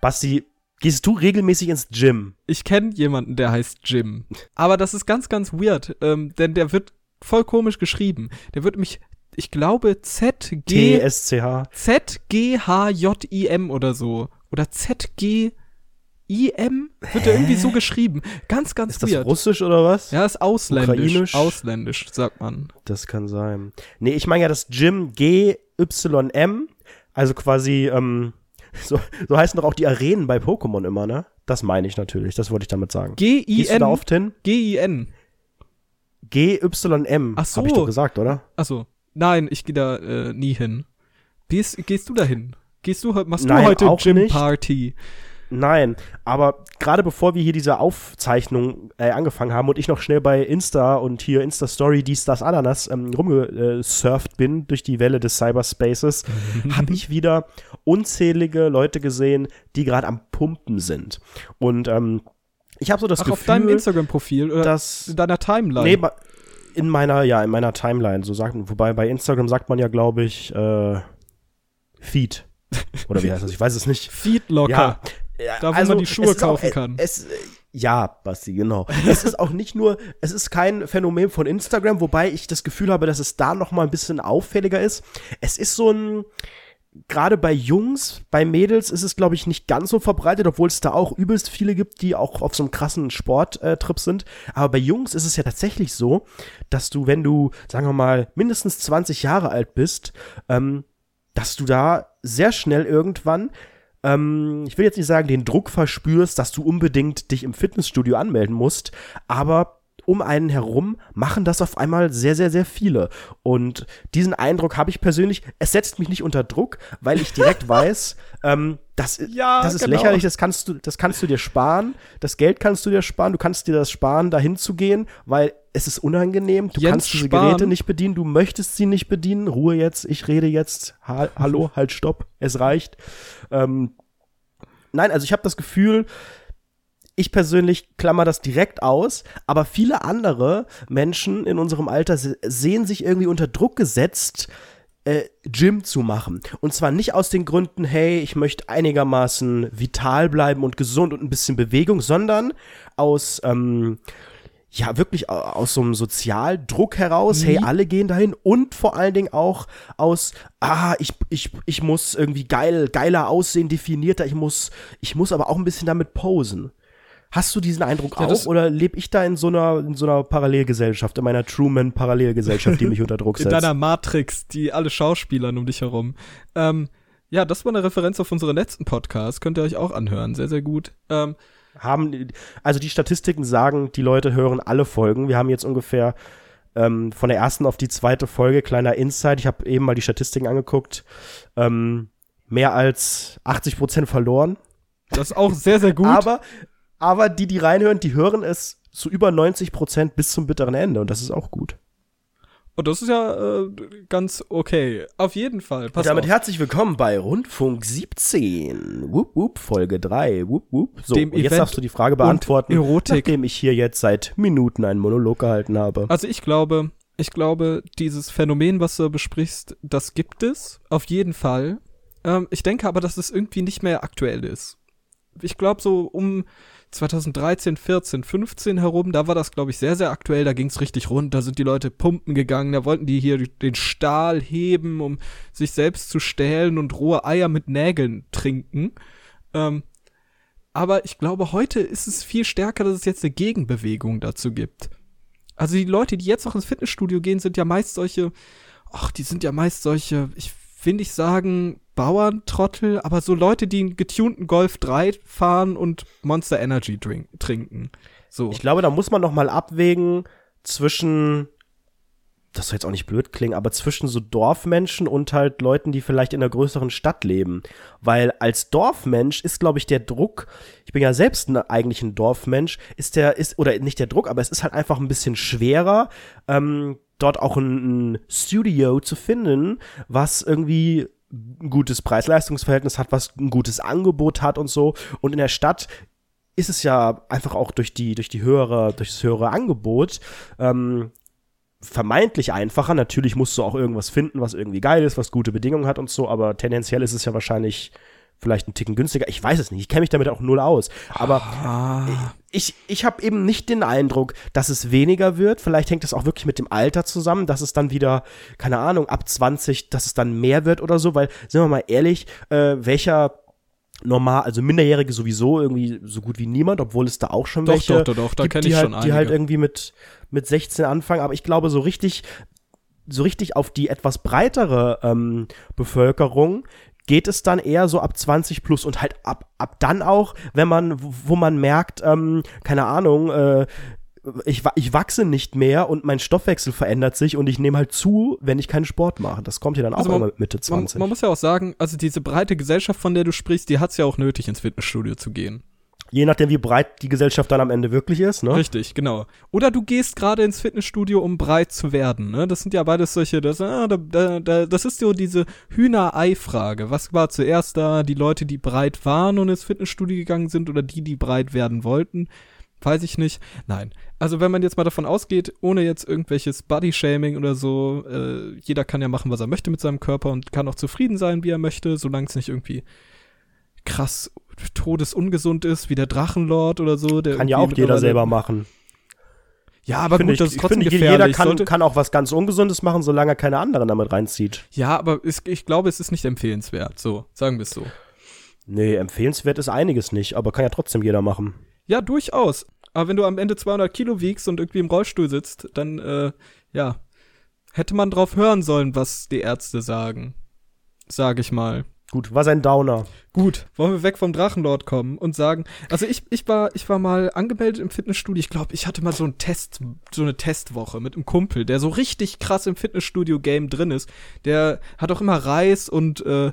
Basti, gehst du regelmäßig ins Gym? Ich kenne jemanden, der heißt Jim. Aber das ist ganz, ganz weird, ähm, denn der wird voll komisch geschrieben. Der wird mich, ich glaube, ZG. T-S-C-H. Z-G-H-J-I-M oder so. Oder Z-G. IM wird er irgendwie so geschrieben. Ganz, ganz Ist das weird. Russisch oder was? Ja, ist ausländisch. Ukrainisch? Ausländisch, sagt man. Das kann sein. Nee, ich meine ja das Gym G-Y-M. Also quasi, ähm, so, so heißen doch auch die Arenen bei Pokémon immer, ne? Das meine ich natürlich. Das wollte ich damit sagen. Gehst du G-I-N. da oft hin? G-I-N. G-Y-M. Ach so. Hab ich doch gesagt, oder? Achso. Nein, ich gehe da äh, nie hin. Gehst, gehst du da hin? Gehst du, machst Nein, du heute Gym. Party? Nein, aber gerade bevor wir hier diese Aufzeichnung äh, angefangen haben und ich noch schnell bei Insta und hier Insta-Story, dies, das, Ananas ähm, rumgesurft bin durch die Welle des Cyberspaces, habe ich wieder unzählige Leute gesehen, die gerade am Pumpen sind. Und ähm, ich habe so das Ach, Gefühl, auf deinem Instagram-Profil oder dass in deiner Timeline? Nee, in meiner, ja, in meiner Timeline, so sagt wobei bei Instagram sagt man ja, glaube ich, äh, Feed. Oder wie heißt das? Ich weiß es nicht. Feedlocker. Ja, ja, Da, wo also, man die Schuhe kaufen auch, äh, kann. Es, äh, ja, Basti, genau. es ist auch nicht nur, es ist kein Phänomen von Instagram, wobei ich das Gefühl habe, dass es da noch mal ein bisschen auffälliger ist. Es ist so ein, gerade bei Jungs, bei Mädels ist es, glaube ich, nicht ganz so verbreitet, obwohl es da auch übelst viele gibt, die auch auf so einem krassen Sporttrip sind. Aber bei Jungs ist es ja tatsächlich so, dass du, wenn du, sagen wir mal, mindestens 20 Jahre alt bist, ähm, dass du da sehr schnell irgendwann, ähm, ich will jetzt nicht sagen, den Druck verspürst, dass du unbedingt dich im Fitnessstudio anmelden musst, aber um einen herum machen das auf einmal sehr, sehr, sehr viele. Und diesen Eindruck habe ich persönlich. Es setzt mich nicht unter Druck, weil ich direkt weiß, ähm, das, Ja, das ist genau. lächerlich, das kannst du, das kannst du dir sparen. Das Geld kannst du dir sparen. Du kannst dir das sparen, dahin zu gehen, weil es ist unangenehm. Du Jens kannst diese Spahn. Geräte nicht bedienen. Du möchtest sie nicht bedienen. Ruhe jetzt. Ich rede jetzt. Ha Hallo, halt, stopp. Es reicht. Ähm, nein, also ich habe das Gefühl, ich persönlich klammer das direkt aus, aber viele andere Menschen in unserem Alter se sehen sich irgendwie unter Druck gesetzt, äh, Gym zu machen. Und zwar nicht aus den Gründen, hey, ich möchte einigermaßen vital bleiben und gesund und ein bisschen Bewegung, sondern aus, ähm, ja, wirklich au- aus so einem Sozialdruck heraus, hey, alle gehen dahin und vor allen Dingen auch aus, ah, ich, ich, ich muss irgendwie geil, geiler aussehen, definierter, ich muss, ich muss aber auch ein bisschen damit posen. Hast du diesen Eindruck Ja, auch oder lebe ich da in so einer, in so einer Parallelgesellschaft, in meiner Truman-Parallelgesellschaft, die mich unter Druck In setzt? deiner Matrix, die alle Schauspielern um dich herum. Ähm, ja, das war eine Referenz auf unseren letzten Podcast. Könnt ihr euch auch anhören. Sehr, sehr gut. Ähm, haben, also die Statistiken sagen, die Leute hören alle Folgen. Wir haben jetzt ungefähr ähm, von der ersten auf die zweite Folge, kleiner Insight, ich habe eben mal die Statistiken angeguckt, ähm, mehr als 80 Prozent verloren. das ist auch sehr, sehr gut. Aber, aber die, die reinhören, die hören es zu über 90 Prozent bis zum bitteren Ende und das ist auch gut. Und das ist ja äh, ganz okay. Auf jeden Fall. Pass und damit auf. herzlich willkommen bei Rundfunk 17. Wupp, wupp, Folge 3. Wupp, wupp. So, Dem und jetzt Event darfst du die Frage beantworten, Erotik. nachdem ich hier jetzt seit Minuten einen Monolog gehalten habe. Also ich glaube, ich glaube, dieses Phänomen, was du besprichst, das gibt es. Auf jeden Fall. Ähm, ich denke aber, dass es irgendwie nicht mehr aktuell ist. Ich glaube, so um 2013, 14, 15 herum, da war das, glaube ich, sehr, sehr aktuell. Da ging es richtig rund. Da sind die Leute pumpen gegangen. Da wollten die hier den Stahl heben, um sich selbst zu stählen und rohe Eier mit Nägeln trinken. Ähm, aber ich glaube, heute ist es viel stärker, dass es jetzt eine Gegenbewegung dazu gibt. Also die Leute, die jetzt noch ins Fitnessstudio gehen, sind ja meist solche, ach, die sind ja meist solche, ich will nicht sagen Bauerntrottel, aber so Leute, die einen getunten Golf 3 fahren und Monster Energy drink, trinken. So. Ich glaube, da muss man noch mal abwägen zwischen, das soll jetzt auch nicht blöd klingen, aber zwischen so Dorfmenschen und halt Leuten, die vielleicht in einer größeren Stadt leben. Weil als Dorfmensch ist, glaube ich, der Druck, ich bin ja selbst ein, eigentlich ein Dorfmensch, ist der, ist, oder nicht der Druck, aber es ist halt einfach ein bisschen schwerer, ähm, dort auch ein, ein Studio zu finden, was irgendwie ein gutes Preis-Leistungs-Verhältnis hat, was ein gutes Angebot hat und so. Und in der Stadt ist es ja einfach auch durch die, durch die höhere, durch das höhere Angebot, ähm, vermeintlich einfacher. Natürlich musst du auch irgendwas finden, was irgendwie geil ist, was gute Bedingungen hat und so, aber tendenziell ist es ja wahrscheinlich vielleicht einen Ticken günstiger. Ich weiß es nicht. Ich kenne mich damit auch null aus. Aber Ah. ich, ich habe eben nicht den Eindruck, dass es weniger wird. Vielleicht hängt es auch wirklich mit dem Alter zusammen, dass es dann wieder, keine Ahnung, ab 20, dass es dann mehr wird oder so. Weil, sind wir mal ehrlich, äh, welcher normal, also Minderjährige sowieso irgendwie so gut wie niemand, obwohl es da auch schon Doch, welche doch, doch, doch, da gibt, kenn die ich halt, schon Die halt irgendwie mit, mit 16 anfangen. Aber ich glaube, so richtig so richtig auf die etwas breitere ähm, Bevölkerung geht es dann eher so ab 20 plus und halt ab, ab dann auch, wenn man, wo man merkt, ähm, keine Ahnung, äh, ich, ich wachse nicht mehr und mein Stoffwechsel verändert sich und ich nehme halt zu, wenn ich keinen Sport mache. Das kommt ja dann auch Also man- immer mit Mitte Man, 20. man muss ja auch sagen, also diese breite Gesellschaft, von der du sprichst, die hat's ja auch nötig, ins Fitnessstudio zu gehen. Je nachdem, wie breit die Gesellschaft dann am Ende wirklich ist, ne? Richtig, genau. Oder du gehst gerade ins Fitnessstudio, um breit zu werden. Ne? Das sind ja beides solche, das, ah, da, da, da, das ist so diese Hühnerei-Frage. Was war zuerst da? Die Leute, die breit waren und ins Fitnessstudio gegangen sind oder die, die breit werden wollten? Weiß ich nicht. Nein. Also wenn man jetzt mal davon ausgeht, ohne jetzt irgendwelches Body-Shaming oder so, äh, jeder kann ja machen, was er möchte mit seinem Körper und kann auch zufrieden sein, wie er möchte, solange es nicht irgendwie krass todesungesund ist, wie der Drachenlord oder so. Der Kann ja auch jeder selber machen. Ja, aber finde gut, ich, das ist trotzdem finde, gefährlich. jeder kann, Sollte, kann auch was ganz Ungesundes machen, solange er keine anderen damit reinzieht. ja, aber ist, ich glaube, es ist nicht empfehlenswert. So, sagen wir es so. Nee, empfehlenswert ist einiges nicht, aber kann ja trotzdem jeder machen. Ja, durchaus. Aber wenn du am Ende 200 Kilo wiegst und irgendwie im Rollstuhl sitzt, dann, äh, ja, hätte man drauf hören sollen, was die Ärzte sagen. Sag ich mal. Gut, was ein Downer. Gut, wollen wir weg vom Drachenlord kommen und sagen, also ich, ich war, ich war mal angemeldet im Fitnessstudio. Ich glaube, ich hatte mal so ein Test, so eine Testwoche mit einem Kumpel, der so richtig krass im Fitnessstudio-Game drin ist. Der hat auch immer Reis und, äh,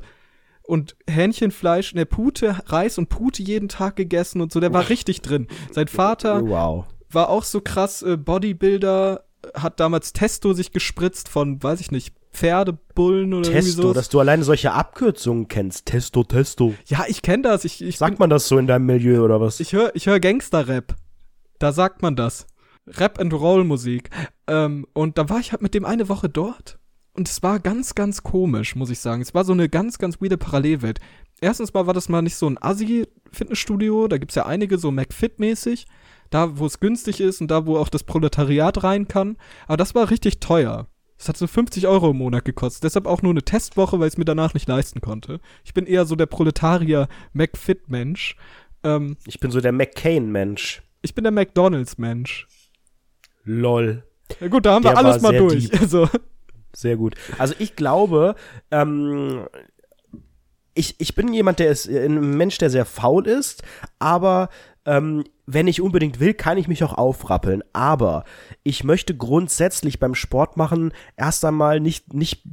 und Hähnchenfleisch, ne, Pute, Reis und Pute jeden Tag gegessen und so. Der war richtig drin. Sein Vater Wow. war auch so krass äh, Bodybuilder, hat damals Testo sich gespritzt von, weiß ich nicht, Pferdebullen oder irgendwie Testo, so. dass du alleine solche Abkürzungen kennst. Testo, Testo. Ja, ich kenne das. Ich, ich Sagt man das so in deinem Milieu oder was? Ich höre ich hör Gangster-Rap. Da sagt man das. Rap and Roll Musik. Ähm, und da war ich halt mit dem eine Woche dort. Und es war ganz, ganz komisch, muss ich sagen. Es war so eine ganz, ganz weirde Parallelwelt. Erstens mal war das mal nicht so ein Assi-Fitnessstudio. Da gibt's ja einige so McFit-mäßig. Da, wo es günstig ist und da, wo auch das Proletariat rein kann. Aber das war richtig teuer. Das hat so 50 Euro im Monat gekostet. Deshalb auch nur eine Testwoche, weil ich es mir danach nicht leisten konnte. Ich bin eher so der Proletarier-McFit-Mensch. Ähm, Ich bin so der McCain-Mensch. ich bin der McDonalds-Mensch. Lol. Ja gut, da haben Der wir alles mal durch. deep. Also, Sehr gut. Also ich glaube, ähm, ich, ich bin jemand, der ist äh, ein Mensch, der sehr faul ist, aber ähm, wenn ich unbedingt will, kann ich mich auch aufrappeln. Aber ich möchte grundsätzlich beim Sport machen erst einmal nicht, nicht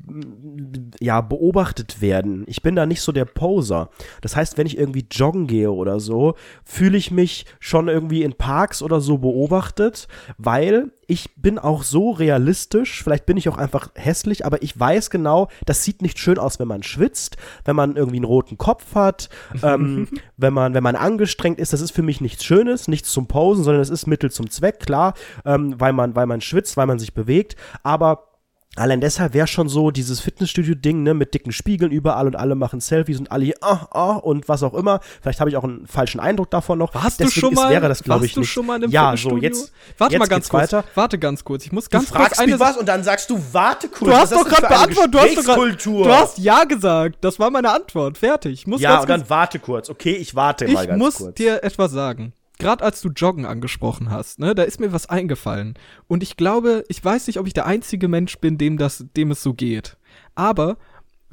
ja, beobachtet werden. Ich bin da nicht so der Poser. Das heißt, wenn ich irgendwie joggen gehe oder so, fühle ich mich schon irgendwie in Parks oder so beobachtet, weil ich bin auch so realistisch, vielleicht bin ich auch einfach hässlich, aber ich weiß genau, das sieht nicht schön aus, wenn man schwitzt, wenn man irgendwie einen roten Kopf hat, ähm, wenn man, wenn man angestrengt ist, das ist für mich nichts Schönes, nichts zum Posen, sondern es ist Mittel zum Zweck, klar, ähm, weil man, weil man schwitzt, weil man sich bewegt, aber Allein deshalb wäre schon so dieses Fitnessstudio-Ding, ne, mit dicken Spiegeln überall und alle machen Selfies und alle hier, ah, ah, und was auch immer. Vielleicht habe ich auch einen falschen Eindruck davon noch. warst du Deswegen schon mal, ist, wäre das, warst ich, du nicht. schon mal in einem ja, Fitnessstudio? so, jetzt, Warte jetzt mal ganz kurz. weiter. Warte ganz kurz. Ich muss Du ganz kurz fragst eine mich was und dann sagst du, warte kurz. Du hast doch ist gerade beantwortet. Du hast doch grad, du hast ja gesagt. Das war meine Antwort. Fertig. Ich muss ja, ganz und dann kurz, warte kurz. Okay, ich warte mal ich ganz muss kurz. dir etwas sagen. Gerade als du Joggen angesprochen hast, ne, da ist mir was eingefallen. Und ich glaube, ich weiß nicht, ob ich der einzige Mensch bin, dem das, dem es so geht. Aber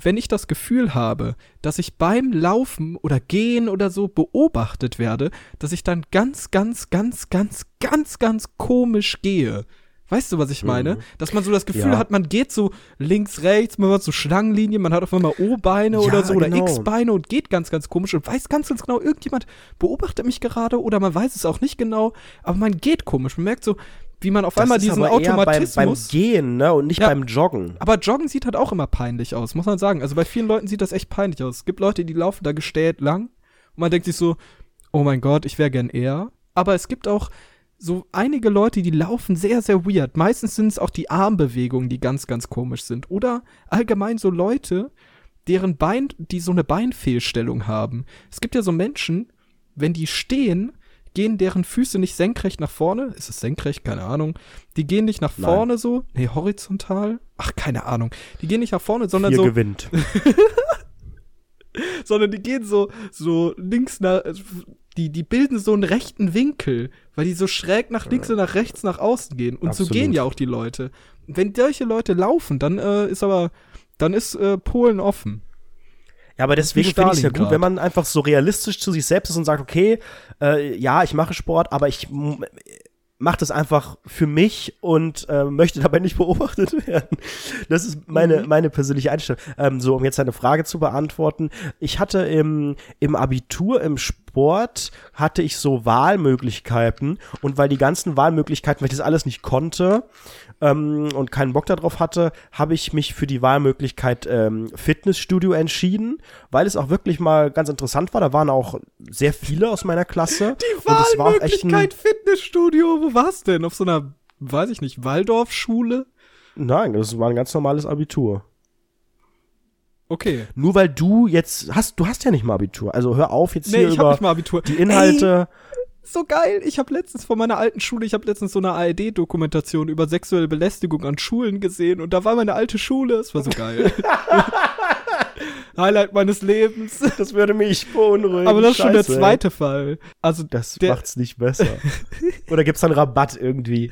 wenn ich das Gefühl habe, dass ich beim Laufen oder Gehen oder so beobachtet werde, dass ich dann ganz, ganz, ganz, ganz, ganz, ganz komisch gehe. Weißt du, was ich meine? Dass man so das Gefühl Mhm. Ja. hat, man geht so links, rechts, man hat so Schlangenlinien, man hat auf einmal O-Beine Ja, oder so oder genau. X-Beine und geht ganz, ganz komisch und weiß ganz, ganz genau, irgendjemand beobachtet mich gerade oder man weiß es auch nicht genau, aber man geht komisch. Man merkt so, wie man auf Das einmal diesen Automatismus. Beim, beim Gehen, ne, und nicht Ja. beim Joggen. Aber Joggen sieht halt auch immer peinlich aus, muss man sagen. Also bei vielen Leuten sieht das echt peinlich aus. Es gibt Leute, die laufen da gestellt lang und man denkt sich so, oh mein Gott, ich wäre gern eher. Aber es gibt auch so einige Leute, die laufen sehr, sehr weird. Meistens sind es auch die Armbewegungen, die ganz, ganz komisch sind. Oder allgemein so Leute, deren Bein, die so eine Beinfehlstellung haben. Es gibt ja so Menschen, wenn die stehen, gehen deren Füße nicht senkrecht nach vorne. Ist es senkrecht? Keine Ahnung. Die gehen nicht nach Nein. vorne so. Nee, horizontal. Ach, keine Ahnung. Die gehen nicht nach vorne, sondern Hier so, gewinnt. sondern die gehen so, so links nach, die, die bilden so einen rechten Winkel, weil die so schräg nach links und nach rechts nach außen gehen. Und Absolut. so gehen ja auch die Leute. Wenn solche Leute laufen, dann äh, ist aber, dann ist äh, Polen offen. Ja, aber deswegen finde ich es ja gut, wenn man einfach so realistisch zu sich selbst ist und sagt, okay, äh, ja, ich mache Sport, aber ich mache das einfach für mich und äh, möchte dabei nicht beobachtet werden. Das ist meine, Mhm. meine persönliche Einstellung. Ähm, so, um jetzt eine Frage zu beantworten. Ich hatte im, im Abitur, im Sport, hatte ich so Wahlmöglichkeiten und weil die ganzen Wahlmöglichkeiten, weil ich das alles nicht konnte, ähm, und keinen Bock darauf hatte, habe ich mich für die Wahlmöglichkeit ähm, Fitnessstudio entschieden, weil es auch wirklich mal ganz interessant war. Da waren auch sehr viele aus meiner Klasse. Die es war Wahlmöglichkeit Fitnessstudio, wo war's denn? Auf so einer, weiß ich nicht, Waldorfschule? Nein, das war ein ganz normales Abitur. Okay. Nur weil du jetzt hast, du hast ja nicht mal Abitur. Also hör auf jetzt Nee, hier ich hab über nicht mal Abitur. die Inhalte. so geil. Ich habe letztens von meiner alten Schule, ich habe letztens so eine ARD-Dokumentation über sexuelle Belästigung an Schulen gesehen und da war meine alte Schule. Es war so geil. Highlight meines Lebens. Das würde mich beunruhigen. Aber das ist schon der Scheiße, ey. zweite Fall. Also Das macht's nicht besser. Oder gibt's dann Rabatt irgendwie?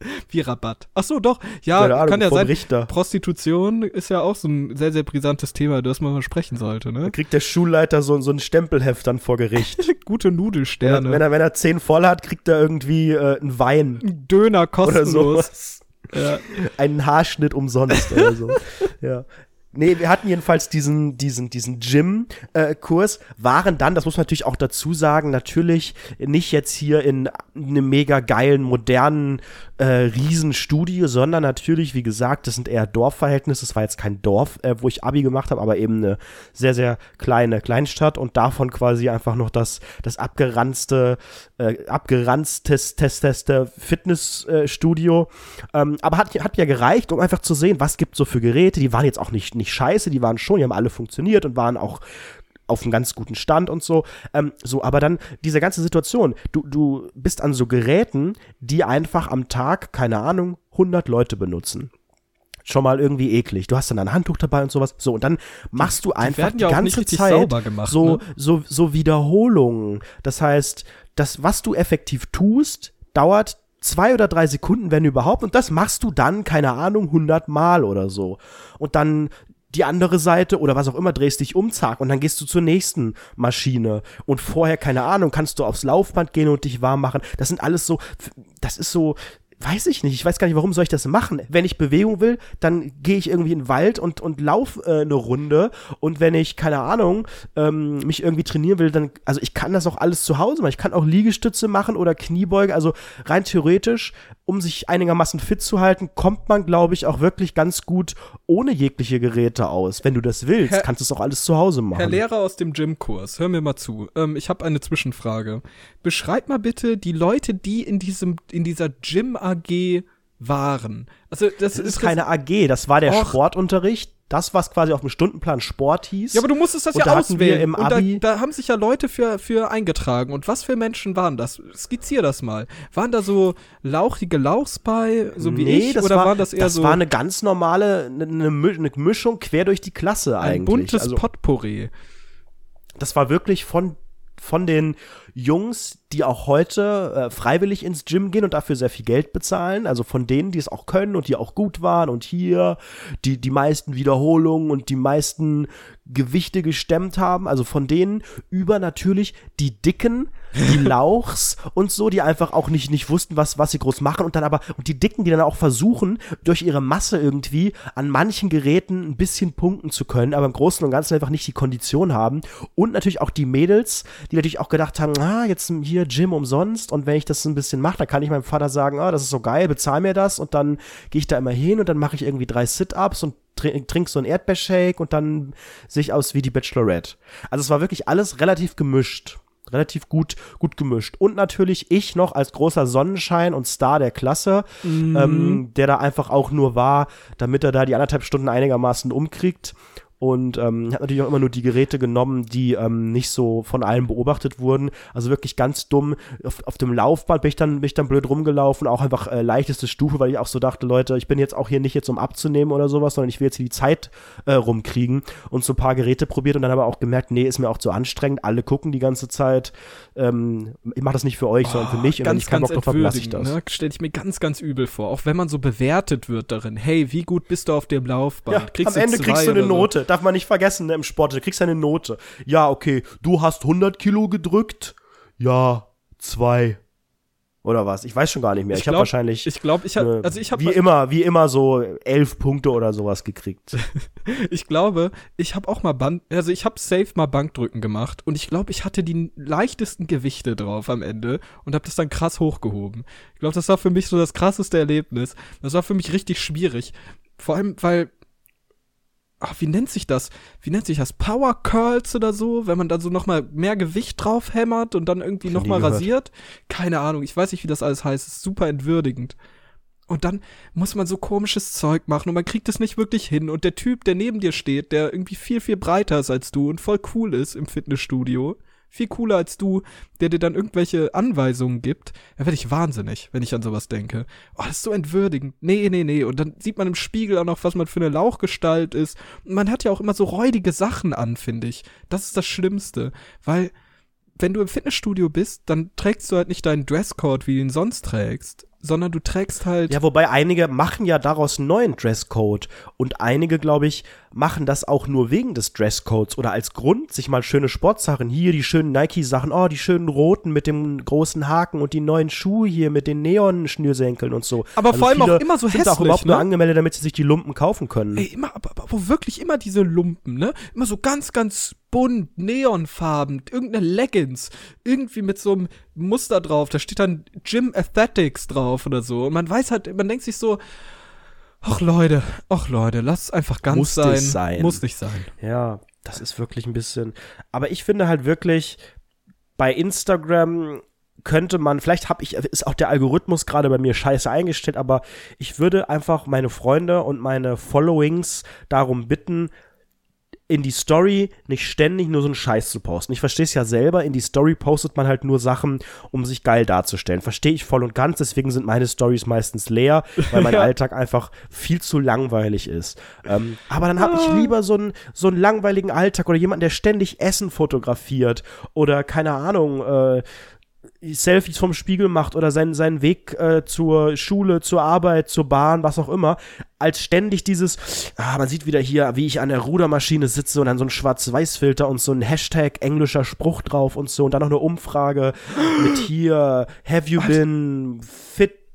wie Rabatt. Ach so, doch. Ja, Ahnung, kann ja sein. Richter. Prostitution ist ja auch so ein sehr, sehr brisantes Thema, das man mal sprechen sollte, ne? Kriegt der Schulleiter so, so ein Stempelheft dann vor Gericht. Gute Wenn er, Nudelsterne. wenn, er, wenn er zehn voll hat, kriegt er irgendwie äh, einen Wein Döner oder kostenlos. sowas. Ja. Einen Haarschnitt umsonst oder so. Ja. Nee, wir hatten jedenfalls diesen, diesen, diesen Gym-Kurs, waren dann, das muss man natürlich auch dazu sagen, natürlich nicht jetzt hier in einem mega geilen, modernen äh, Riesenstudio, sondern natürlich, wie gesagt, das sind eher Dorfverhältnisse. Es war jetzt kein Dorf, äh, wo ich Abi gemacht habe, aber eben eine sehr, sehr kleine Kleinstadt und davon quasi einfach noch das, das abgeranzte, äh, abgeranzteste Fitnessstudio. Ähm, aber hat, hat ja gereicht, um einfach zu sehen, was gibt so für Geräte. Die waren jetzt auch nicht, nicht scheiße, die waren schon, die haben alle funktioniert und waren auch auf einem ganz guten Stand und so. Ähm, so, aber dann diese ganze Situation, du, du bist an so Geräten, die einfach am Tag, keine Ahnung, 100 Leute benutzen. Schon mal irgendwie eklig. Du hast dann ein Handtuch dabei und sowas. So, und dann machst du einfach die ja auch ganze nicht Zeit gemacht, so, ne? so, so Wiederholungen. Das heißt, das, was du effektiv tust, dauert zwei oder drei Sekunden, wenn überhaupt. Und das machst du dann, keine Ahnung, 100 Mal oder so. Und dann die andere Seite oder was auch immer, drehst dich um, zack, und dann gehst du zur nächsten Maschine. Und vorher, keine Ahnung, kannst du aufs Laufband gehen und dich warm machen. Das sind alles so, das ist so, weiß ich nicht, ich weiß gar nicht, warum soll ich das machen. Wenn ich Bewegung will, dann gehe ich irgendwie in den Wald und, und lauf äh, eine Runde. Und wenn ich, keine Ahnung, ähm, mich irgendwie trainieren will, dann, also ich kann das auch alles zu Hause machen. Ich kann auch Liegestütze machen oder Kniebeuge. Also rein theoretisch, um sich einigermaßen fit zu halten, kommt man, glaube ich, auch wirklich ganz gut ohne jegliche Geräte aus. Wenn du das willst, Herr- kannst du es auch alles zu Hause machen. Herr Lehrer aus dem Gymkurs, hör mir mal zu. Ähm, ich habe eine Zwischenfrage. Beschreib mal bitte die Leute, die in diesem in dieser Gym AG waren. Also das, das ist keine AG, das war der Och. Sportunterricht. Das, was quasi auf dem Stundenplan Sport hieß. Ja, aber du musstest das Und ja da auswählen. im und da, Abi- da haben sich ja Leute für, für eingetragen. Und was für Menschen waren das? Skizzier das mal. Waren da so lauchige Lauchs bei, so wie ich? das oder war, waren das eher so war eine ganz normale, eine, eine Mi- eine Mischung quer durch die Klasse ein eigentlich. buntes also, Potpourri? das war wirklich von, von den Jungs, die auch heute äh, freiwillig ins Gym gehen und dafür sehr viel Geld bezahlen. Also von denen, die es auch können und die auch gut waren und hier die, die meisten Wiederholungen und die meisten Gewichte gestemmt haben. Also von denen über natürlich die Dicken, die Lauchs und so, die einfach auch nicht, nicht wussten, was, was sie groß machen und dann aber, und die Dicken, die dann auch versuchen, durch ihre Masse irgendwie an manchen Geräten ein bisschen punkten zu können, aber im Großen und Ganzen einfach nicht die Kondition haben. Und natürlich auch die Mädels, die natürlich auch gedacht haben, ah, jetzt hier Gym umsonst und wenn ich das ein bisschen mache, dann kann ich meinem Vater sagen, ah, das ist so geil, bezahl mir das und dann gehe ich da immer hin und dann mache ich irgendwie drei Sit-Ups und trink, trink so einen Erdbeershake und dann sehe ich aus wie die Bachelorette. Also es war wirklich alles relativ gemischt. Relativ gut, gut gemischt. Und natürlich ich noch als großer Sonnenschein und Star der Klasse, ähm, der da einfach auch nur war, damit er da die anderthalb Stunden einigermaßen umkriegt. Und ähm, habe natürlich auch immer nur die Geräte genommen, die ähm, nicht so von allen beobachtet wurden. Also wirklich ganz dumm. Auf, auf dem Laufband bin ich dann, bin ich dann blöd rumgelaufen, auch einfach äh, leichteste Stufe, weil ich auch so dachte, Leute, ich bin jetzt auch hier nicht jetzt um abzunehmen oder sowas, sondern ich will jetzt hier die Zeit äh, rumkriegen und so ein paar Geräte probiert und dann aber auch gemerkt, nee, ist mir auch zu anstrengend. Alle gucken die ganze Zeit. Ähm, ich mache das nicht für euch, oh, sondern für mich. Und wenn ich keinen Bock drauf habe, lasse ich das. Ne? Stelle ich mir ganz, ganz übel vor. Auch wenn man so bewertet wird darin. Hey, wie gut bist du auf dem Laufband? Ja, am Ende kriegst du eine Note. Darf man nicht vergessen ne, im Sport. Du kriegst eine Note. Ja, okay, du hast 100 Kilo gedrückt. Ja, zwei. Oder was? Ich weiß schon gar nicht mehr. Ich, ich habe wahrscheinlich. Ich glaube, ich habe. Also ich habe. Wie immer, wie immer so elf Punkte oder sowas gekriegt. ich glaube, ich habe auch mal Bank. Also ich habe safe mal Bankdrücken gemacht und ich glaube, ich hatte die leichtesten Gewichte drauf am Ende und habe das dann krass hochgehoben. Ich glaube, das war für mich so das krasseste Erlebnis. Das war für mich richtig schwierig. Vor allem, weil ach, wie nennt sich das? Wie nennt sich das? Power Curls oder so, wenn man dann so nochmal mehr Gewicht drauf hämmert und dann irgendwie nochmal rasiert? Keine Ahnung, ich weiß nicht, wie das alles heißt. ist super entwürdigend. Und dann muss man so komisches Zeug machen und man kriegt es nicht wirklich hin. Und der Typ, der neben dir steht, der irgendwie viel, viel breiter ist als du und voll cool ist im Fitnessstudio, viel cooler als du, der dir dann irgendwelche Anweisungen gibt, da werde ich wahnsinnig, wenn ich an sowas denke. Oh, das ist so entwürdigend. Nee, nee, nee. Und dann sieht man im Spiegel auch noch, was man für eine Lauchgestalt ist. Und man hat ja auch immer so räudige Sachen an, finde ich. Das ist das Schlimmste. Weil, wenn du im Fitnessstudio bist, dann trägst du halt nicht deinen Dresscode, wie du ihn sonst trägst sondern du trägst halt. Ja, wobei einige machen ja daraus einen neuen Dresscode und einige, glaube ich, machen das auch nur wegen des Dresscodes oder als Grund, sich mal schöne Sportsachen, hier die schönen Nike-Sachen, oh, die schönen roten mit dem großen Haken und die neuen Schuhe hier mit den Neon-Schnürsenkeln und so. Aber also vor allem auch immer so hässlich, auch überhaupt ne? nur angemeldet, damit sie sich die Lumpen kaufen können. Ey, immer, aber, aber wirklich immer diese Lumpen, ne? Immer so ganz, ganz bunt, neonfarben, irgendeine Leggings, irgendwie mit so einem Muster drauf, da steht dann Gym Aesthetics drauf oder so. Und man weiß halt, man denkt sich so, ach Leute, ach Leute, lass es einfach ganz Muss sein. sein. Muss nicht sein. Ja, das ist wirklich ein bisschen. Aber ich finde halt wirklich, bei Instagram könnte man, vielleicht habe ich, ist auch der Algorithmus gerade bei mir scheiße eingestellt, aber ich würde einfach meine Freunde und meine Followings darum bitten, in die Story nicht ständig nur so einen Scheiß zu posten. Ich verstehe es ja selber, in die Story postet man halt nur Sachen, um sich geil darzustellen. Verstehe ich voll und ganz, deswegen sind meine Stories meistens leer, weil mein ja. Alltag einfach viel zu langweilig ist. Ähm, aber dann habe ich ah. lieber so einen, so einen langweiligen Alltag oder jemanden, der ständig Essen fotografiert oder keine Ahnung, äh, Selfies vom Spiegel macht oder seinen, seinen Weg äh, zur Schule, zur Arbeit, zur Bahn, was auch immer, als ständig dieses, ah, man sieht wieder hier, wie ich an der Rudermaschine sitze und dann so ein Schwarz-Weiß-Filter und so ein Hashtag englischer Spruch drauf und so und dann noch eine Umfrage mit hier, have you been fit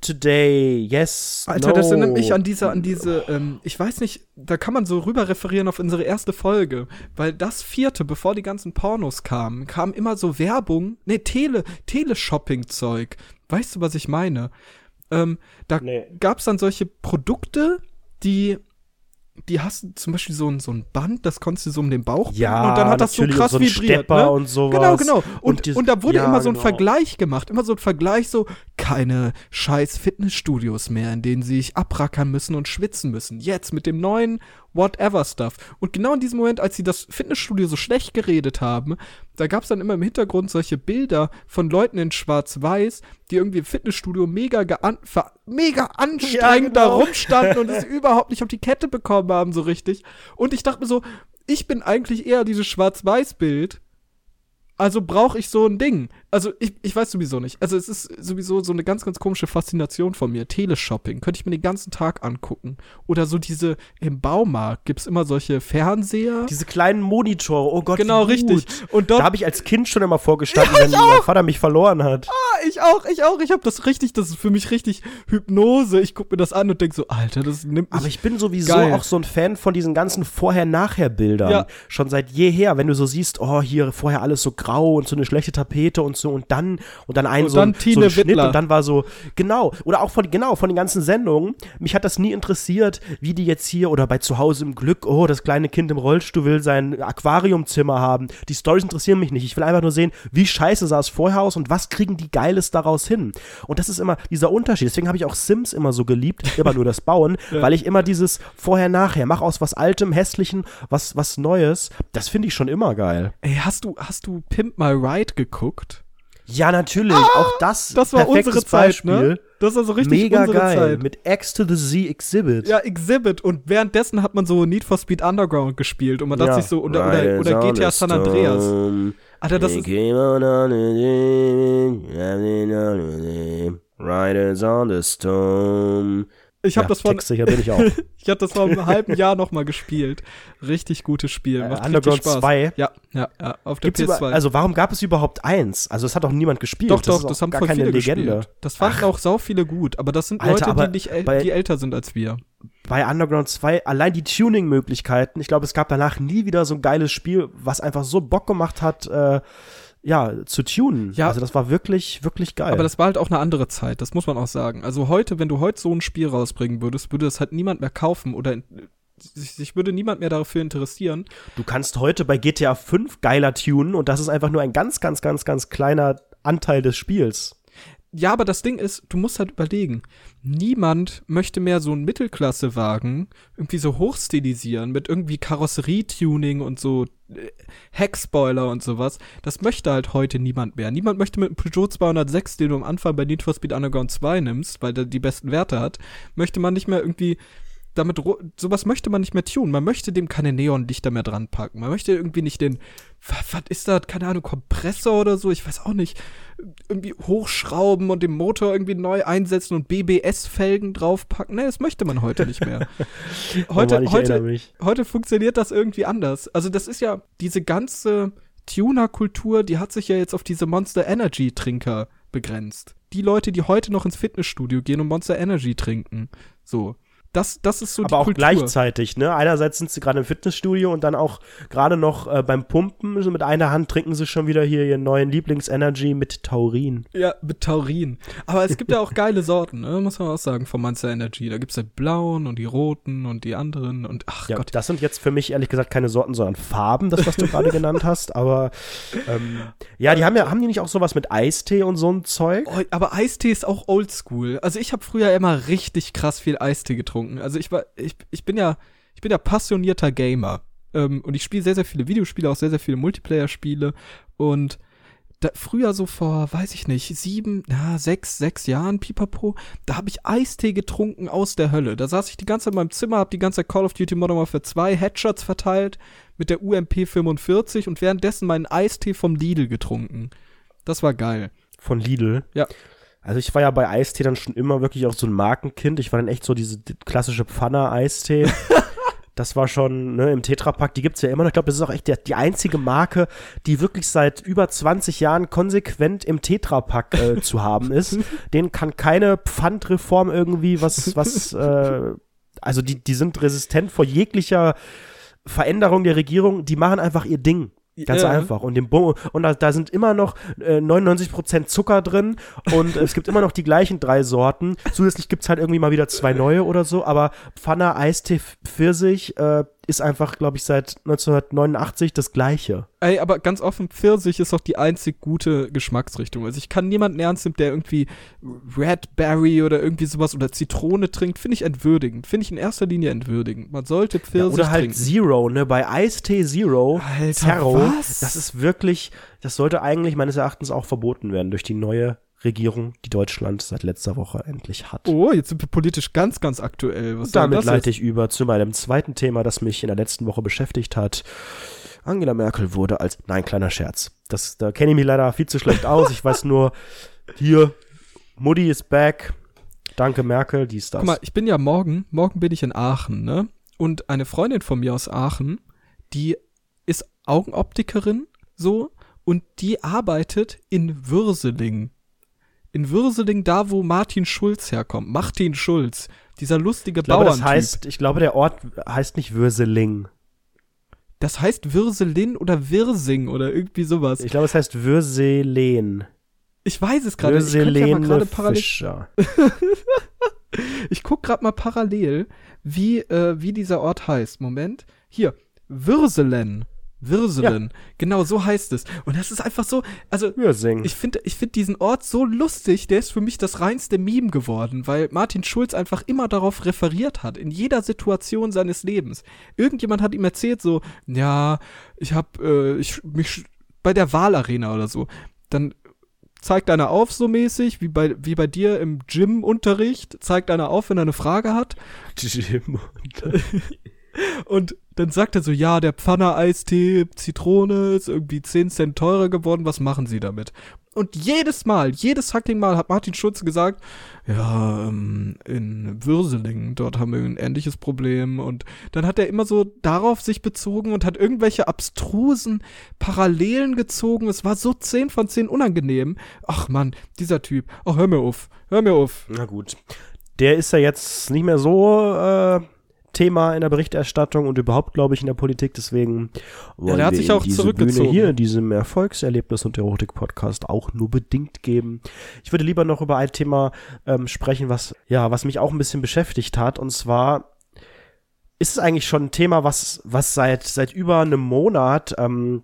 today, yes, Alter, no. das erinnert mich an diese, an diese, ähm, ich weiß nicht, da kann man so rüber referieren auf unsere erste Folge, weil das vierte, bevor die ganzen Pornos kamen, kam immer so Werbung, ne, Tele, Teleshopping-Zeug. Weißt du, was ich meine? Ähm, da nee. gab's dann solche Produkte, die die hast zum Beispiel so ein, so ein Band, das konntest du so um den Bauch ja, und dann hat das so krass so vibriert. Ne? Und sowas. Genau, genau. Und, und, und da wurde ja, immer so ein genau. Vergleich gemacht, immer so ein Vergleich, so keine scheiß Fitnessstudios mehr, in denen sie sich abrackern müssen und schwitzen müssen. Jetzt mit dem neuen whatever Stuff. Und genau in diesem Moment, als sie das Fitnessstudio so schlecht geredet haben, da gab es dann immer im Hintergrund solche Bilder von Leuten in Schwarz-Weiß, die irgendwie im Fitnessstudio mega, mega anstrengend ja, genau. da rumstanden und es überhaupt nicht auf die Kette bekommen haben, so richtig. Und ich dachte mir so, ich bin eigentlich eher dieses Schwarz-Weiß-Bild. Also brauche ich so ein Ding. Also ich, ich weiß sowieso nicht. Also es ist sowieso so eine ganz, ganz komische Faszination von mir. Teleshopping könnte ich mir den ganzen Tag angucken. Oder so diese, im Baumarkt gibt es immer solche Fernseher. Diese kleinen Monitore, oh Gott. Genau, richtig. Und dort, da habe ich als Kind schon immer vorgestanden, ja, wenn auch. mein Vater mich verloren hat. Ah, ich auch, ich auch. Ich habe das richtig, das ist für mich richtig Hypnose. Ich gucke mir das an und denke so, Alter, das nimmt mich Aber ich bin sowieso geil. auch so ein Fan von diesen ganzen Vorher-Nachher-Bildern. Ja. Schon seit jeher, wenn du so siehst, oh, hier vorher alles so grau und so eine schlechte Tapete und so und dann und dann ein Und so, dann ein- so ein Schnitt und dann war so genau oder auch von genau von den ganzen Sendungen. Mich hat das nie interessiert, wie die jetzt hier oder bei zu Hause im Glück, oh, das kleine Kind im Rollstuhl will sein Aquariumzimmer haben. Die Stories interessieren mich nicht. Ich will einfach nur sehen, wie scheiße sah es vorher aus und was kriegen die Geiles daraus hin. Und das ist immer dieser Unterschied. Deswegen habe ich auch Sims immer so geliebt, immer nur das Bauen, weil ich immer dieses vorher-nachher, mach aus was Altem, Hässlichen, was, was Neues, das finde ich schon immer geil. Ey, hast du, hast du Pimp My Ride geguckt? Ja, natürlich, auch das, Das war perfektes unsere Zeit, Beispiel. ne? Das war so richtig Mega unsere geil, Zeit. mit X to the Z Exhibit. Ja, Exhibit. Und währenddessen hat man so Need for Speed Underground gespielt und man dachte sich so, oder, oder, oder GTA San Andreas. Alter, das ist, Riders on the Storm. Ich habe ja, das von, textsicher bin ich auch. ich habe das vor einem halben Jahr noch mal gespielt. Richtig gutes Spiel. Äh, Macht Underground richtig Spaß. 2? Ja, ja, ja, auf der Gibt's über, PS2. also warum gab es überhaupt eins? Also es hat doch niemand gespielt. doch, das doch, auch das haben gar voll keine viele Legende. gespielt. Das fanden auch sau viele gut, aber das sind Alter, Leute, die, nicht äl bei- die älter sind als wir. Bei Underground 2, allein die Tuning-Möglichkeiten, ich glaube, es gab danach nie wieder so ein geiles Spiel, was einfach so Bock gemacht hat, äh, ja, zu tunen. Ja. Also das war wirklich, wirklich geil. Aber das war halt auch eine andere Zeit, das muss man auch sagen. Also heute, wenn du heute so ein Spiel rausbringen würdest, würde es halt niemand mehr kaufen oder sich, sich würde niemand mehr dafür interessieren. Du kannst heute bei GTA 5 geiler tunen und das ist einfach nur ein ganz, ganz, ganz, ganz kleiner Anteil des Spiels. Ja, aber das Ding ist, du musst halt überlegen, niemand möchte mehr so einen Mittelklassewagen irgendwie so hochstilisieren mit irgendwie Karosserietuning und so äh, Heckspoiler und sowas. Das möchte halt heute niemand mehr. Niemand möchte mit einem Peugeot 206, den du am Anfang bei Need for Speed Underground 2 nimmst, weil der die besten Werte hat, möchte man nicht mehr irgendwie damit sowas möchte man nicht mehr tun. Man möchte dem keine Neonlichter mehr dran packen. Man möchte irgendwie nicht den was, ist das? Keine Ahnung, Kompressor oder so, ich weiß auch nicht. Irgendwie hochschrauben und den Motor irgendwie neu einsetzen und BBS-Felgen draufpacken. Nee, das möchte man heute nicht mehr. heute, Oh heute, heute funktioniert das irgendwie anders. Also das ist ja diese ganze Tuner-Kultur, die hat sich ja jetzt auf diese Monster Energy Trinker begrenzt. Die Leute, die heute noch ins Fitnessstudio gehen und Monster Energy trinken. So. Das, das ist so Aber die auch Kultur. gleichzeitig, ne? Einerseits sind sie gerade im Fitnessstudio und dann auch gerade noch äh, beim Pumpen, so mit einer Hand trinken sie schon wieder hier ihren neuen Lieblings-Energy mit Taurin. Ja, mit Taurin. Aber es gibt ja auch geile Sorten, ne? muss man auch sagen, von Monster Energy. Da gibt's ja blauen und die roten und die anderen und ach Ja, Gott. das sind jetzt für mich ehrlich gesagt keine Sorten, sondern Farben, das, was du gerade genannt hast. Aber ähm, ja, die haben ja, haben die nicht auch sowas mit Eistee und so ein Zeug? Oh, aber Eistee ist auch oldschool. Also ich habe früher immer richtig krass viel Eistee getrunken. Also ich war, ich, ich bin ja, ich bin ja passionierter Gamer. Ähm, und ich spiele sehr, sehr viele Videospiele, auch sehr, sehr viele Multiplayer-Spiele. Und da, früher so vor, weiß ich nicht, sieben, na, sechs, sechs Jahren, pipapo, da habe ich Eistee getrunken aus der Hölle. Da saß ich die ganze Zeit in meinem Zimmer, habe die ganze Zeit Call of Duty Modern Warfare 2 Headshots verteilt mit der UMP 45 und währenddessen meinen Eistee vom Lidl getrunken. Das war geil. Von Lidl. Ja. Also ich war ja bei Eistee dann schon immer wirklich auch so ein Markenkind. Ich war dann echt so diese die klassische Pfanner-Eistee. Das war schon, ne, im Tetrapack, die gibt's ja immer noch. Ich glaube, das ist auch echt der, die einzige Marke, die wirklich seit über 20 Jahren konsequent im Tetrapack äh, zu haben ist. Den kann keine Pfandreform irgendwie was, was, äh, also die, die sind resistent vor jeglicher Veränderung der Regierung. Die machen einfach ihr Ding. Ganz Ja. einfach. Und, dem Bo und da, da sind immer noch äh, 99% Zucker drin und es gibt immer noch die gleichen drei Sorten. Zusätzlich gibt's halt irgendwie mal wieder zwei neue oder so, aber Pfanner, Eistee, Pfirsich äh, ist einfach, glaube ich, seit 1989 das gleiche. Ey, aber ganz offen, Pfirsich ist doch die einzig gute Geschmacksrichtung. Also ich kann niemanden ernst nehmen, der irgendwie Redberry oder irgendwie sowas oder Zitrone trinkt. Finde ich entwürdigend. Finde ich in erster Linie entwürdigend. Man sollte Ja, Pfirsich oder halt trinken. Zero, ne? Bei Eistee Zero, Alter, Zero, was? das ist wirklich, das sollte eigentlich meines Erachtens auch verboten werden durch die neue Regierung, die Deutschland seit letzter Woche endlich hat. Oh, jetzt sind wir politisch ganz, ganz aktuell. Was damit leite ich über zu meinem zweiten Thema, das mich in der letzten Woche beschäftigt hat. Angela Merkel wurde als, nein, kleiner Scherz. Das, da kenne ich mich leider viel zu schlecht aus. Ich weiß nur, hier, Mutti ist back. Danke Merkel, dies, das. Guck mal, ich bin ja morgen, morgen bin ich in Aachen, ne? Und eine Freundin von mir aus Aachen, die ist Augenoptikerin, so, und die arbeitet in Würseling. In Würseling, da wo Martin Schulz herkommt. Martin Schulz, dieser lustige ich glaube, das heißt, ich glaube, der Ort heißt nicht Würseling. Das heißt Würselin oder Wirsing oder irgendwie sowas. Ich glaube, es heißt Würselen. Ich weiß es gerade. Ich Würselene gerade parallel. Fischer. Ich guck gerade mal parallel, wie, äh, wie dieser Ort heißt. Moment. Hier. Würselen. Würselen. Genau, so heißt es. Und das ist einfach so, also Würsing. ich finde ich find diesen Ort so lustig, der ist für mich das reinste Meme geworden, weil Martin Schulz einfach immer darauf referiert hat, in jeder Situation seines Lebens. Irgendjemand hat ihm erzählt so, ja, ich hab, äh, ich, mich, bei der Wahlarena oder so, dann zeigt einer auf so mäßig, wie bei, wie bei dir im Gym-Unterricht, zeigt einer auf, wenn er eine Frage hat. Jim. Und dann sagt er so, ja, der Pfanne-Eistee, Zitrone ist irgendwie 10 Cent teurer geworden, was machen Sie damit? Und jedes Mal, jedes fucking Mal hat Martin Schulz gesagt, ja, ähm, in Würselingen, dort haben wir ein ähnliches Problem. Und dann hat er immer so darauf sich bezogen und hat irgendwelche abstrusen Parallelen gezogen. Es war so 10 von 10 unangenehm. Ach Mann, dieser Typ. Ach, hör mir auf, hör mir auf. Na gut. Der ist ja jetzt nicht mehr so äh, Thema in der Berichterstattung und überhaupt, glaube ich, in der Politik. Deswegen wollen hat wir sich ihm auch diese zurückgezogen. Bühne hier in diesem Erfolgserlebnis und Erotik-Podcast auch nur bedingt geben. Ich würde lieber noch über ein Thema ähm, sprechen, was ja, was mich auch ein bisschen beschäftigt hat. Und zwar ist es eigentlich schon ein Thema, was was seit seit über einem Monat ähm,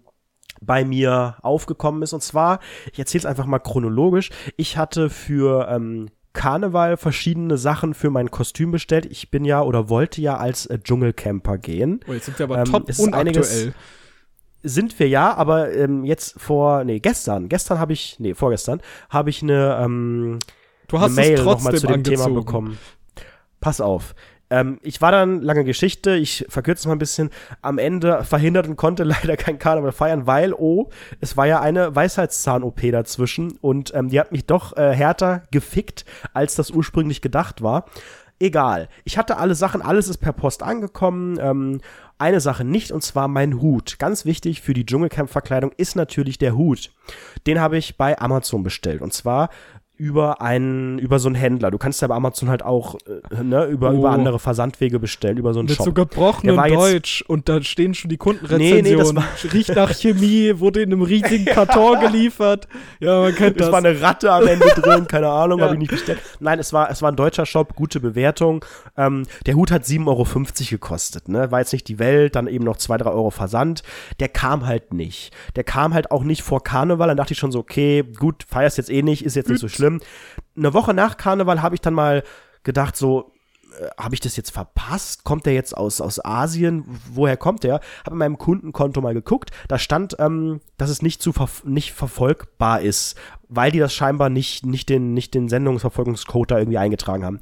bei mir aufgekommen ist. Und zwar, ich erzähle es einfach mal chronologisch. Ich hatte für ähm, Karneval verschiedene Sachen für mein Kostüm bestellt. Ich bin ja oder wollte ja als äh, Dschungelcamper gehen. Oh, jetzt sind wir aber Ähm, top unaktuell. Sind wir ja, aber ähm, jetzt vor, nee, gestern, gestern habe ich, nee, vorgestern, habe ich eine, ähm, Du eine hast Mail es nochmal trotzdem zu dem angezogen. Thema bekommen. Pass auf. Ähm, ich war dann, lange Geschichte, ich verkürze mal ein bisschen, am Ende verhindert und konnte leider kein Karneval feiern, weil, oh, es war ja eine Weisheitszahn-OP dazwischen und ähm, die hat mich doch äh, härter gefickt, als das ursprünglich gedacht war. Egal. Ich hatte alle Sachen, alles ist per Post angekommen. Ähm, eine Sache nicht, und zwar mein Hut. Ganz wichtig für die Dschungelcamp-Verkleidung ist natürlich der Hut. Den habe ich bei Amazon bestellt. Und zwar über einen, über so einen Händler. Du kannst ja bei Amazon halt auch, äh, ne, über, Oh. über andere Versandwege bestellen, über so einen Mit Shop. so gebrochenem Deutsch und da stehen schon die Nee, nee, Kundenrezensionen. das Riecht nach Chemie, wurde in einem riesigen Karton geliefert. Ja, man kennt Es das. war eine Ratte am Ende drin, keine Ahnung, Ja. habe ich nicht bestellt. Nein, es war, es war ein deutscher Shop, gute Bewertung. Ähm, der Hut hat 7,50 Euro gekostet, ne? War jetzt nicht die Welt, dann eben noch 2, 3 Euro Versand. Der kam halt nicht. Der kam halt auch nicht vor Karneval. Dann dachte ich schon so, okay, gut, feierst jetzt eh nicht, ist jetzt nicht so schlimm. Eine Woche nach Karneval habe ich dann mal gedacht, so, habe ich das jetzt verpasst? Kommt der jetzt aus, aus Asien? Woher kommt der? Habe in meinem Kundenkonto mal geguckt. Da stand, ähm, dass es nicht zu ver nicht verfolgbar ist, weil die das scheinbar nicht, nicht den, nicht den Sendungsverfolgungscode da irgendwie eingetragen haben.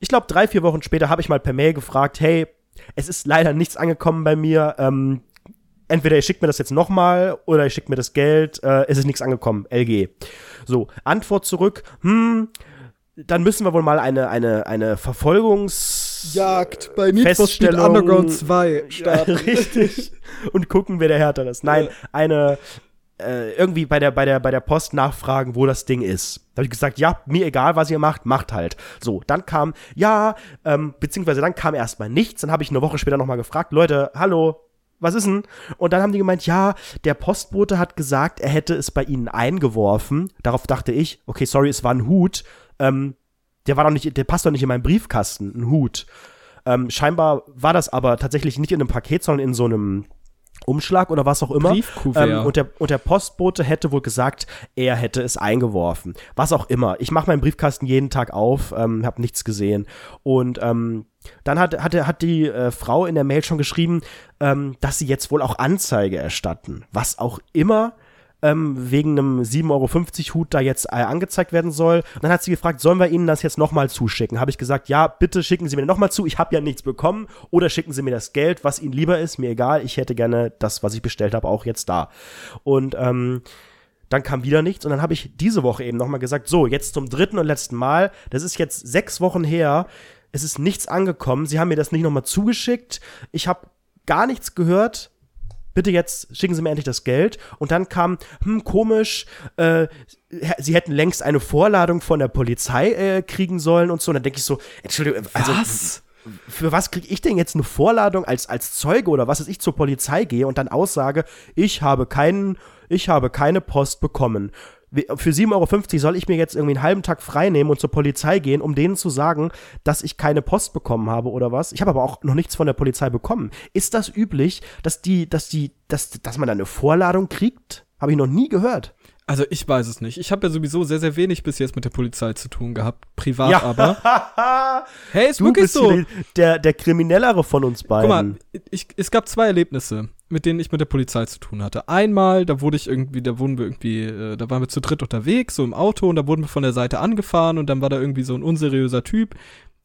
Ich glaube, drei, vier Wochen später habe ich mal per Mail gefragt, hey, es ist leider nichts angekommen bei mir. Ähm, entweder ihr schickt mir das jetzt nochmal oder ihr schickt mir das Geld. Äh, es ist nichts angekommen. LG. So, Antwort zurück. Hm, dann müssen wir wohl mal eine, eine, eine Verfolgungs... Jagd bei Need for Speed Underground 2 Ja, starten. richtig. Und gucken, wer der härter ist. Nein, eine äh, irgendwie bei der, bei, der, bei der Post nachfragen, wo das Ding ist. Da habe ich gesagt, ja, mir egal, was ihr macht, macht halt. So, dann kam, ja, ähm, beziehungsweise dann kam erstmal nichts. Dann habe ich eine Woche später nochmal gefragt, Leute, hallo, was ist denn? Und dann haben die gemeint, ja, der Postbote hat gesagt, er hätte es bei ihnen eingeworfen. Darauf dachte ich, okay, sorry, es war ein Hut. Ähm, der war doch nicht, der passt doch nicht in meinen Briefkasten, ein Hut. Ähm, scheinbar war das aber tatsächlich nicht in einem Paket, sondern in so einem Umschlag oder was auch immer. Ähm, und, der, und der Postbote hätte wohl gesagt, er hätte es eingeworfen. Was auch immer. Ich mache meinen Briefkasten jeden Tag auf, ähm, habe nichts gesehen. Und ähm, dann hat, hat, hat die äh, Frau in der Mail schon geschrieben, ähm, dass sie jetzt wohl auch Anzeige erstatten. Was auch immer ähm, wegen einem 7,50 Euro Hut da jetzt äh, angezeigt werden soll. Und dann hat sie gefragt, sollen wir Ihnen das jetzt nochmal zuschicken? Habe ich gesagt, ja, bitte schicken Sie mir nochmal zu, ich habe ja nichts bekommen. Oder schicken Sie mir das Geld, was Ihnen lieber ist, mir egal, ich hätte gerne das, was ich bestellt habe, auch jetzt da. Und ähm, dann kam wieder nichts. Und dann habe ich diese Woche eben nochmal gesagt, so, jetzt zum dritten und letzten Mal, das ist jetzt sechs Wochen her, es ist nichts angekommen, sie haben mir das nicht nochmal zugeschickt, ich habe gar nichts gehört, bitte jetzt schicken Sie mir endlich das Geld. Und dann kam, hm, komisch, äh, Sie hätten längst eine Vorladung von der Polizei äh, kriegen sollen und so. Und dann denke ich so, Entschuldigung, also Was? für was kriege ich denn jetzt eine Vorladung als, als Zeuge oder was, dass ich zur Polizei gehe und dann aussage, ich habe keinen, ich habe keine Post bekommen. Für 7,50 Euro soll ich mir jetzt irgendwie einen halben Tag frei nehmen und zur Polizei gehen, um denen zu sagen, dass ich keine Post bekommen habe oder was. Ich habe aber auch noch nichts von der Polizei bekommen. Ist das üblich, dass die, dass die, dass, dass man da eine Vorladung kriegt? Habe ich noch nie gehört. Also ich weiß es nicht. Ich habe ja sowieso sehr, sehr wenig bis jetzt mit der Polizei zu tun gehabt. Privat ja. aber. hey, ist du wirklich bist so. Der, der Kriminellere von uns beiden. Guck mal, ich, es gab zwei Erlebnisse, mit denen ich mit der Polizei zu tun hatte. Einmal, da wurde ich irgendwie, da wurden wir irgendwie, äh, da waren wir zu dritt unterwegs, so im Auto, und da wurden wir von der Seite angefahren und dann war da irgendwie so ein unseriöser Typ,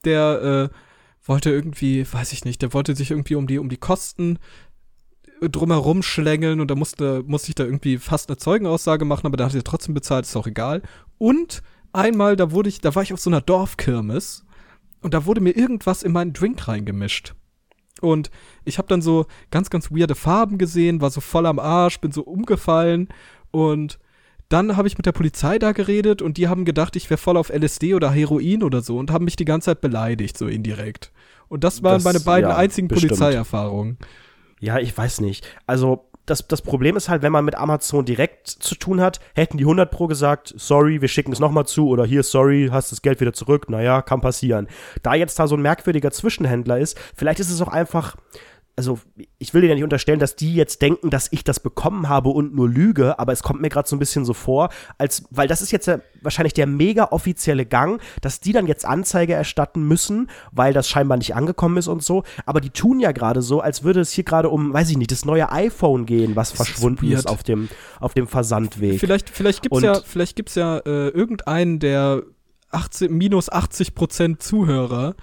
der äh, wollte irgendwie, weiß ich nicht, der wollte sich irgendwie um die, um die Kosten drumherum schlängeln und da musste, musste ich da irgendwie fast eine Zeugenaussage machen, aber da hat er trotzdem bezahlt, ist auch egal. Und einmal, da wurde ich, da war ich auf so einer Dorfkirmes und da wurde mir irgendwas in meinen Drink reingemischt. Und ich habe dann so ganz, ganz weirde Farben gesehen, war so voll am Arsch, bin so umgefallen und dann habe ich mit der Polizei da geredet und die haben gedacht, ich wäre voll auf LSD oder Heroin oder so und haben mich die ganze Zeit beleidigt, so indirekt. Und das waren das, meine beiden ja, einzigen. Polizeierfahrungen. Ja, ich weiß nicht. Also, das, das Problem ist halt, wenn man mit Amazon direkt zu tun hat, hätten die 100 Pro gesagt, sorry, wir schicken es nochmal zu oder hier, sorry, hast das Geld wieder zurück. Naja, kann passieren. Da jetzt da so ein merkwürdiger Zwischenhändler ist, vielleicht ist es auch einfach also ich will dir ja nicht unterstellen, dass die jetzt denken, dass ich das bekommen habe und nur lüge, aber es kommt mir gerade so ein bisschen so vor, als weil das ist jetzt ja wahrscheinlich der mega offizielle Gang, dass die dann jetzt Anzeige erstatten müssen, weil das scheinbar nicht angekommen ist und so, aber die tun ja gerade so, als würde es hier gerade um, weiß ich nicht, das neue iPhone gehen, was das verschwunden ist, ist, auf dem auf dem Versandweg. Vielleicht vielleicht gibt's und ja vielleicht gibt's ja äh, irgendeinen der 80, minus 80 Prozent Zuhörer,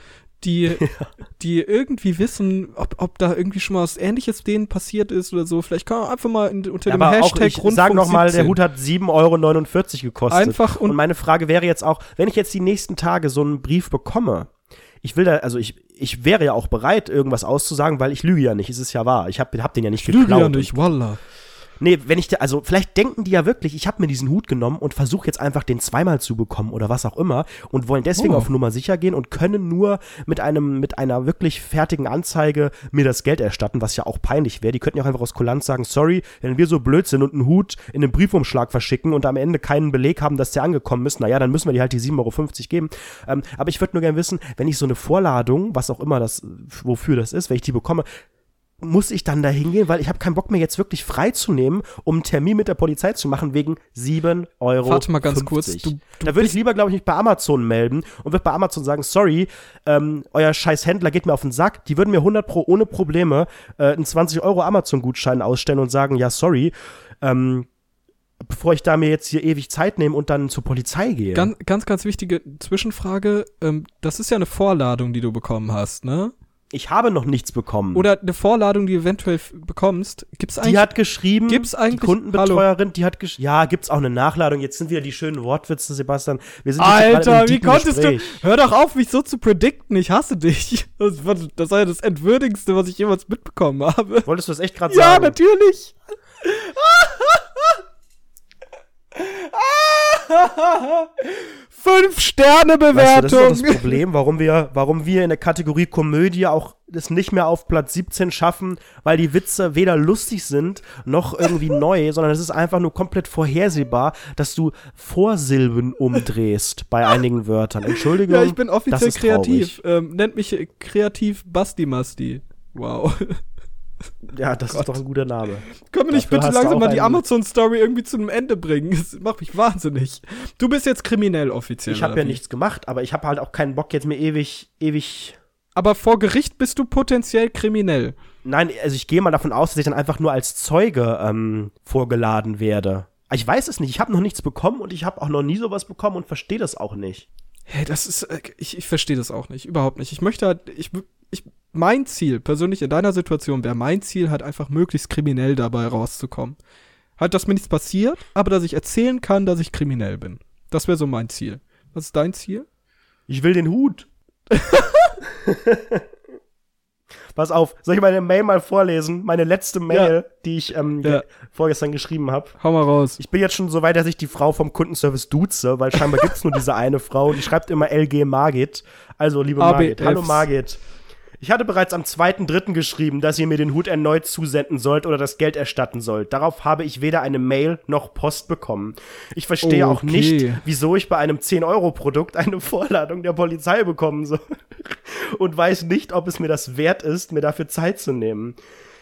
die, ja. die irgendwie wissen, ob, ob da irgendwie schon mal was ähnliches denen passiert ist oder so. Vielleicht kann man einfach mal in, unter ja, dem aber Hashtag auch ich sag noch mal, der Hut hat 7,49 Euro gekostet. Einfach und, und meine Frage wäre jetzt auch, wenn ich jetzt die nächsten Tage so einen Brief bekomme, ich will da, also ich, ich wäre ja auch bereit, irgendwas auszusagen, weil ich lüge ja nicht, es ist ja wahr. Ich habe hab den ja nicht ich geklaut. Lüge ja nicht, wallah. Nee, wenn ich, also vielleicht denken die ja wirklich, ich habe mir diesen Hut genommen und versuche jetzt einfach den zweimal zu bekommen oder was auch immer und wollen deswegen oh. auf Nummer sicher gehen und können nur mit einem, mit einer wirklich fertigen Anzeige mir das Geld erstatten, was ja auch peinlich wäre. Die könnten ja auch einfach aus Kulanz sagen, sorry, wenn wir so blöd sind und einen Hut in einem Briefumschlag verschicken und am Ende keinen Beleg haben, dass der angekommen ist, naja, dann müssen wir die halt die 7,50 Euro geben. Ähm, aber ich würde nur gerne wissen, wenn ich so eine Vorladung, was auch immer das, wofür das ist, wenn ich die bekomme, muss ich dann da hingehen, weil ich habe keinen Bock mehr jetzt wirklich freizunehmen, um einen Termin mit der Polizei zu machen wegen 7 Euro. Warte mal ganz kurz. Du, du da würde ich lieber, glaube ich, mich bei Amazon melden und würde bei Amazon sagen, sorry, ähm, euer scheiß Händler geht mir auf den Sack. Die würden mir 100 Pro ohne Probleme äh, einen 20 Euro Amazon-Gutschein ausstellen und sagen, ja, sorry, ähm, bevor ich da mir jetzt hier ewig Zeit nehme und dann zur Polizei gehe. Ganz, ganz, ganz wichtige Zwischenfrage. Ähm, das ist ja eine Vorladung, die du bekommen hast, ne? Ich habe noch nichts bekommen. Oder eine Vorladung, die du eventuell bekommst. Gibt's eigentlich? Die hat geschrieben. Gibt's eigentlich? Die Kundenbetreuerin, Hallo? die hat geschrieben. Ja, gibt's auch eine Nachladung. Jetzt sind wieder die schönen Wortwitze, Sebastian. Alter, wie konntest Gespräch. du? Hör doch auf, mich so zu predikten. Ich hasse dich. Das, das war ja das Entwürdigste, was ich jemals mitbekommen habe. Wolltest du das echt gerade sagen? Ja, natürlich. Fünf Sterne Bewertung. Weißt du, das ist das Problem, warum wir, warum wir in der Kategorie Komödie auch es nicht mehr auf Platz 17 schaffen, weil die Witze weder lustig sind noch irgendwie neu, sondern es ist einfach nur komplett vorhersehbar, dass du Vorsilben umdrehst bei einigen Wörtern. Entschuldigung. Ja, ich bin offiziell kreativ. Ähm, nennt mich kreativ Basti Masti. Wow. Ja, das Gott. ist doch ein guter Name. Können wir nicht Dafür bitte langsam mal die Amazon-Story irgendwie zu einem Ende bringen? Das macht mich wahnsinnig. Du bist jetzt kriminell offiziell. Ich habe ja nichts gemacht, aber ich habe halt auch keinen Bock, jetzt mir ewig, ewig. Aber vor Gericht bist du potenziell kriminell. Nein, also ich gehe mal davon aus, dass ich dann einfach nur als Zeuge ähm, vorgeladen werde. Ich weiß es nicht. Ich habe noch nichts bekommen und ich habe auch noch nie sowas bekommen und verstehe das auch nicht. Hey, das ist, äh, ich, ich verstehe das auch nicht, überhaupt nicht. Ich möchte halt, ich, ich mein Ziel, persönlich in deiner Situation, wäre mein Ziel halt einfach möglichst kriminell dabei rauszukommen. Halt, dass mir nichts passiert, aber dass ich erzählen kann, dass ich kriminell bin. Das wäre so mein Ziel. Was ist dein Ziel? Ich will den Hut. Pass auf, soll ich meine Mail mal vorlesen? Meine letzte Mail, ja. die ich ähm, ja. vorgestern geschrieben habe. Hau mal raus. Ich bin jetzt schon so weit, dass ich die Frau vom Kundenservice duze, weil scheinbar gibt's nur diese eine Frau, die schreibt immer LG Margit. Also, liebe Margit. Hallo Margit. Ich hatte bereits am 2.3. geschrieben, dass ihr mir den Hut erneut zusenden sollt oder das Geld erstatten sollt. Darauf habe ich weder eine Mail noch Post bekommen. Ich verstehe auch Okay. nicht, wieso ich bei einem 10-Euro-Produkt eine Vorladung der Polizei bekommen soll. Und weiß nicht, ob es mir das wert ist, mir dafür Zeit zu nehmen.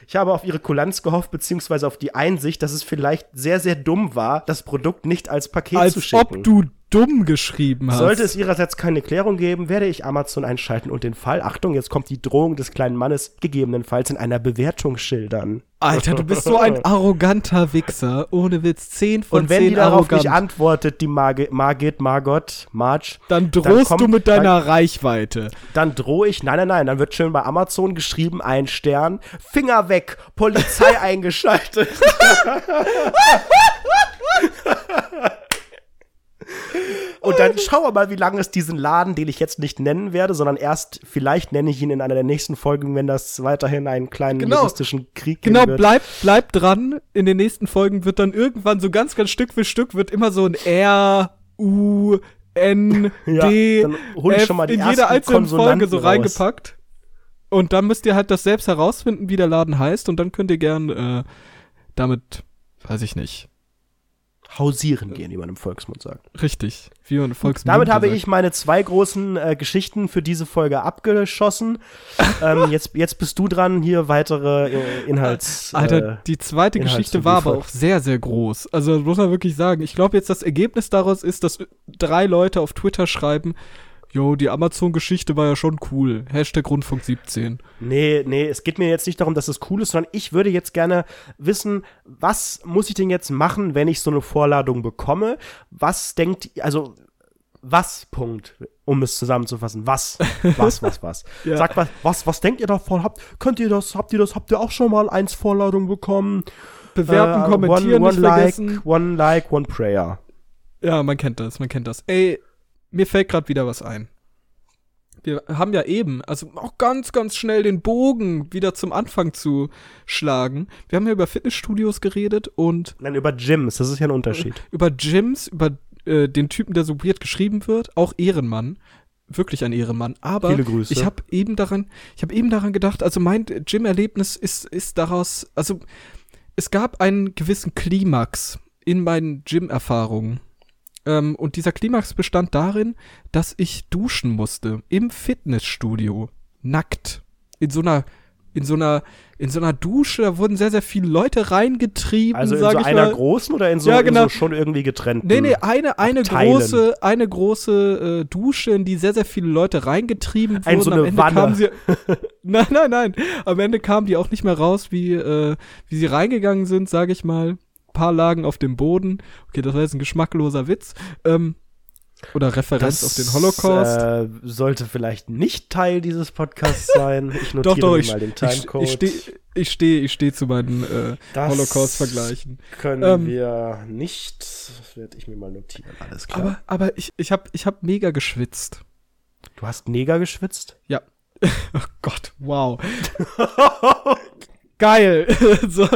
Ich habe auf ihre Kulanz gehofft, beziehungsweise auf die Einsicht, dass es vielleicht sehr, sehr dumm war, das Produkt nicht als Paket zu Als schicken. ob du dumm geschrieben hast. Sollte es ihrerseits keine Klärung geben, werde ich Amazon einschalten und den Fall, Achtung, jetzt kommt die Drohung des kleinen Mannes, gegebenenfalls in einer Bewertung schildern. Alter, du bist so ein arroganter Wichser. Ohne Witz. 10 von Und wenn 10 die darauf arrogant. nicht antwortet, die Margit, Margit, Margot, Marge, dann drohst kommt- du mit deiner Reichweite. dann drohe ich, nein, nein, nein, dann wird schön bei Amazon geschrieben, ein Stern, Finger weg, Polizei eingeschaltet. Und dann schauen wir mal, wie lange es diesen Laden, den ich jetzt nicht nennen werde, sondern erst vielleicht nenne ich ihn in einer der nächsten Folgen, wenn das weiterhin einen kleinen Genau. juristischen Krieg geben Genau, wird. bleib, dran. In den nächsten Folgen wird dann irgendwann so ganz, ganz Stück für Stück wird immer so ein R, U, N, Ja, D, dann hol ich F schon mal die in jeder einzelnen Folge so raus. reingepackt. Und dann müsst ihr halt das selbst herausfinden, wie der Laden heißt. Und dann könnt ihr gern äh, damit, weiß ich nicht, Hausieren gehen, wie man im Volksmund sagt. richtig, wie man Volksmund Damit habe sagt. ich meine zwei großen äh, Geschichten für diese Folge abgeschossen. ähm, jetzt, jetzt bist du dran, hier weitere äh, Inhalts. Alter, äh, die zweite Inhalt Geschichte war aber auch sehr, sehr groß. Also muss man wirklich sagen. Ich glaube jetzt, das Ergebnis daraus ist, dass drei Leute auf Twitter schreiben, Jo, die Amazon-Geschichte war ja schon cool. Hashtag Rundfunk 17. Nee, nee, es geht mir jetzt nicht darum, dass es cool ist, sondern ich würde jetzt gerne wissen, was muss ich denn jetzt machen, wenn ich so eine Vorladung bekomme? Was denkt, also, was, Punkt, um es zusammenzufassen, was, was, was, was. Ja. Sagt was, was, was denkt ihr davon? Habt, könnt ihr das, habt ihr das, habt ihr auch schon mal eins Vorladung bekommen? Bewerten, Äh, kommentieren, one, nicht one like, vergessen. One like, one prayer. Ja, man kennt das, man kennt das. Ey, mir fällt gerade wieder was ein. Wir haben ja eben, also auch ganz, ganz schnell den Bogen wieder zum Anfang zu schlagen. Wir haben ja über Fitnessstudios geredet und Nein, über Gyms, das ist ja ein Unterschied. über Gyms, über äh, den Typen, der so weird geschrieben wird, auch Ehrenmann. Wirklich ein Ehrenmann. Aber Viele Grüße. ich habe eben daran, ich habe eben daran gedacht, also mein Gym-Erlebnis ist, ist daraus, also es gab einen gewissen Klimax in meinen Gym-Erfahrungen. Ähm, und dieser Klimax bestand darin, dass ich duschen musste im Fitnessstudio. Nackt. In so einer, in so einer, in so einer Dusche, da wurden sehr, sehr viele Leute reingetrieben, Also in so ich einer mal. großen oder in so, Ja, in genau. so schon irgendwie getrennten? Nee, nee, eine, eine Abteilen. große, eine große äh, Dusche, in die sehr, sehr viele Leute reingetrieben wurden. Ein, so Am eine Ende Wanne. kamen sie. nein, nein, nein. Am Ende kamen die auch nicht mehr raus, wie, äh, wie sie reingegangen sind, sage ich mal. Paar lagen auf dem Boden. Okay, das war jetzt ein geschmackloser Witz. Ähm, oder Referenz auf den Holocaust. Äh, sollte vielleicht nicht Teil dieses Podcasts sein. Ich notiere doch, doch, ich, mal den ich, Timecode. ich stehe ich steh, ich steh zu meinen äh, Das Holocaust-Vergleichen. Können Ähm, wir nicht. Das werde ich mir mal notieren. Alles klar. Aber, aber ich, ich habe ich hab mega geschwitzt. du hast Neger geschwitzt? Ja. oh Gott, wow. Geil. so,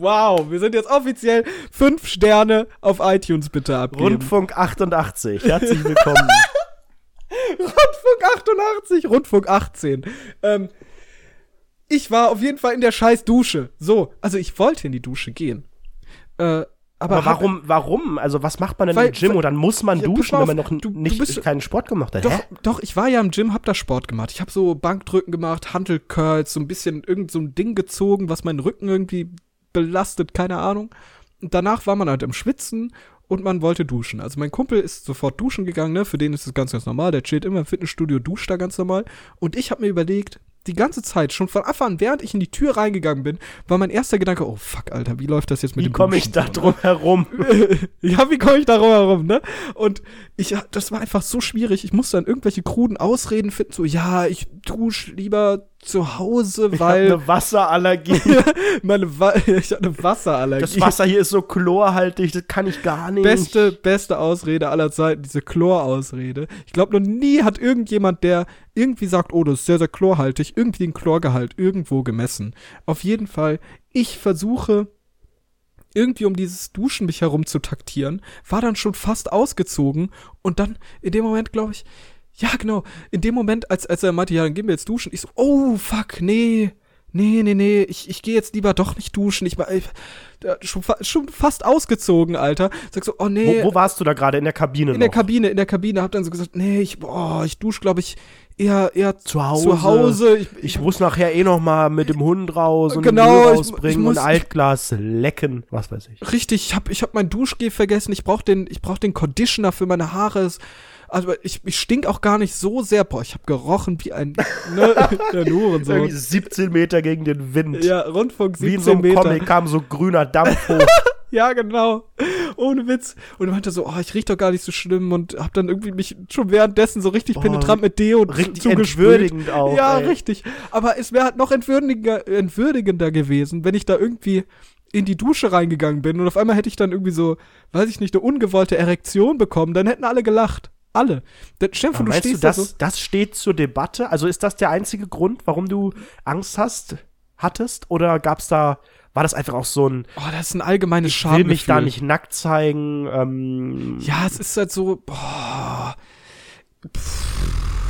wow, wir sind jetzt offiziell fünf Sterne auf iTunes bitte abgeben. Rundfunk 88. Herzlich willkommen. Rundfunk 88, Rundfunk 18. Ähm, ich war auf jeden Fall in der scheiß Dusche. So, also ich wollte in die Dusche gehen. Äh, aber, Aber warum, warum? Also, was macht man denn Weil- im Gym? weil- Und dann muss man Ja, duschen, mal wenn man auf, noch du- du nicht bist- keinen Sport gemacht hat. Doch, Hä? doch, ich war ja im Gym, hab da Sport gemacht. Ich habe so Bankdrücken gemacht, Hantelcurls, so ein bisschen irgend so ein Ding gezogen, was meinen Rücken irgendwie belastet, keine Ahnung. Und danach war man halt im Schwitzen und man wollte duschen. Also mein Kumpel ist sofort duschen gegangen, ne? Für den ist es ganz, ganz normal. Der chillt immer im Fitnessstudio, duscht da ganz normal. Und ich habe mir überlegt, die ganze Zeit, schon von Anfang an, während ich in die Tür reingegangen bin, war mein erster Gedanke, oh fuck, Alter, wie läuft das jetzt mit Wie dem komme ich da drum herum? ja, wie komme ich darum herum, ne? Und ich, das war einfach so schwierig. Ich musste dann irgendwelche kruden Ausreden finden, so, ja, ich dusche lieber zu Hause, Ich habe weil eine Wasserallergie. meine Wa ich hab eine Wasserallergie. Das Wasser hier ist so chlorhaltig, das kann ich gar nicht. Beste, beste Ausrede aller Zeiten, diese Chlorausrede. Ich glaube, noch nie hat irgendjemand, der irgendwie sagt, oh, das ist sehr, sehr chlorhaltig, irgendwie den Chlorgehalt irgendwo gemessen. Auf jeden Fall, ich versuche irgendwie um dieses Duschen mich herum zu taktieren, war dann schon fast ausgezogen und dann in dem Moment, glaube ich, Ja, genau. In dem Moment, als, als er meinte, ja, dann gehen wir jetzt duschen, ich so, oh, fuck, nee. Nee, nee, nee, ich, ich gehe jetzt lieber doch nicht duschen. Ich war ich, schon, schon fast ausgezogen, Alter. Sag so, oh nee. Wo, wo warst du da gerade? In der Kabine In noch? der Kabine, in der Kabine. Hab dann so gesagt, nee, ich, boah, ich dusche, glaube ich, eher, eher Zu Hause. Zu Hause. Ich, Ich muss nachher eh noch mal mit dem Hund raus und Genau, Müll ich- ich rausbringen muss- und Altglas lecken, was weiß ich. Richtig, ich hab, ich hab mein Duschgel vergessen. Ich brauch den, ich brauch den Conditioner für meine Haare. Also ich, ich stink auch gar nicht so sehr. Boah, ich hab gerochen wie ein ne, der Hurensohn. Irgendwie 17 Meter gegen den Wind. Ja, Rundfunk Wie 17 in so einem Meter. Comic kam so grüner Dampf hoch. Ja, genau. Ohne Witz. Und meinte so, oh, ich riech doch gar nicht so schlimm und hab dann irgendwie mich schon währenddessen so richtig Oh, penetrant mit Deo richtig entwürdigend auch. Ja, ey. richtig. Aber es wäre halt noch entwürdigender, entwürdigender gewesen, wenn ich da irgendwie in die Dusche reingegangen bin und auf einmal hätte ich dann irgendwie so, weiß ich nicht, eine ungewollte Erektion bekommen, dann hätten alle gelacht. Alle. Dann, stell dir vor, du du, stehst da das, so. das steht zur Debatte? Also ist das der einzige Grund, warum du Angst hast, hattest? Oder gab's da, war das einfach auch so ein, Oh, das ist ein allgemeines ich will mich da nicht nackt zeigen? Ähm, Ja, es ist halt so, boah. Pff,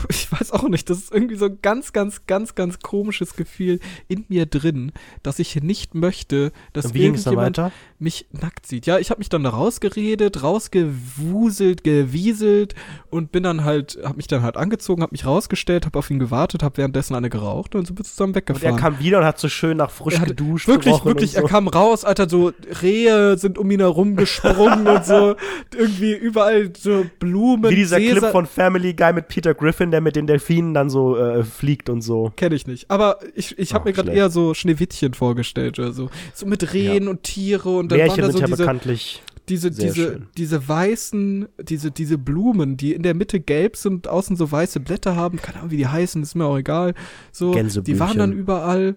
ich weiß auch nicht, das ist irgendwie so ein ganz, ganz, ganz, ganz komisches Gefühl in mir drin, dass ich nicht möchte, dass wie irgendjemand mich nackt sieht. Ja, ich habe mich dann da rausgeredet, rausgewuselt, gewieselt und bin dann halt, habe mich dann halt angezogen, habe mich rausgestellt, habe auf ihn gewartet, habe währenddessen eine geraucht und dann sind wir zusammen Und er weggefahren. kam wieder und hat so schön nach frisch hat geduscht. Wirklich, wirklich, so. er kam raus, Alter, so Rehe sind um ihn herum gesprungen und so. Irgendwie überall so Blumen. Wie dieser Clip Sesa- von Family Guy mit Peter Griffin, der mit den Delfinen dann so äh, fliegt und so. Kenn ich nicht. Aber ich, ich habe mir gerade eher so Schneewittchen vorgestellt oder so. So mit Rehen und Tiere und dann waren Märchen da sind so ja diese, bekanntlich. diese, sehr diese, schön. diese weißen, diese, diese Blumen, die in der Mitte gelb sind und außen so weiße Blätter haben. Keine Ahnung, wie die heißen, ist mir auch egal. So, die waren dann überall.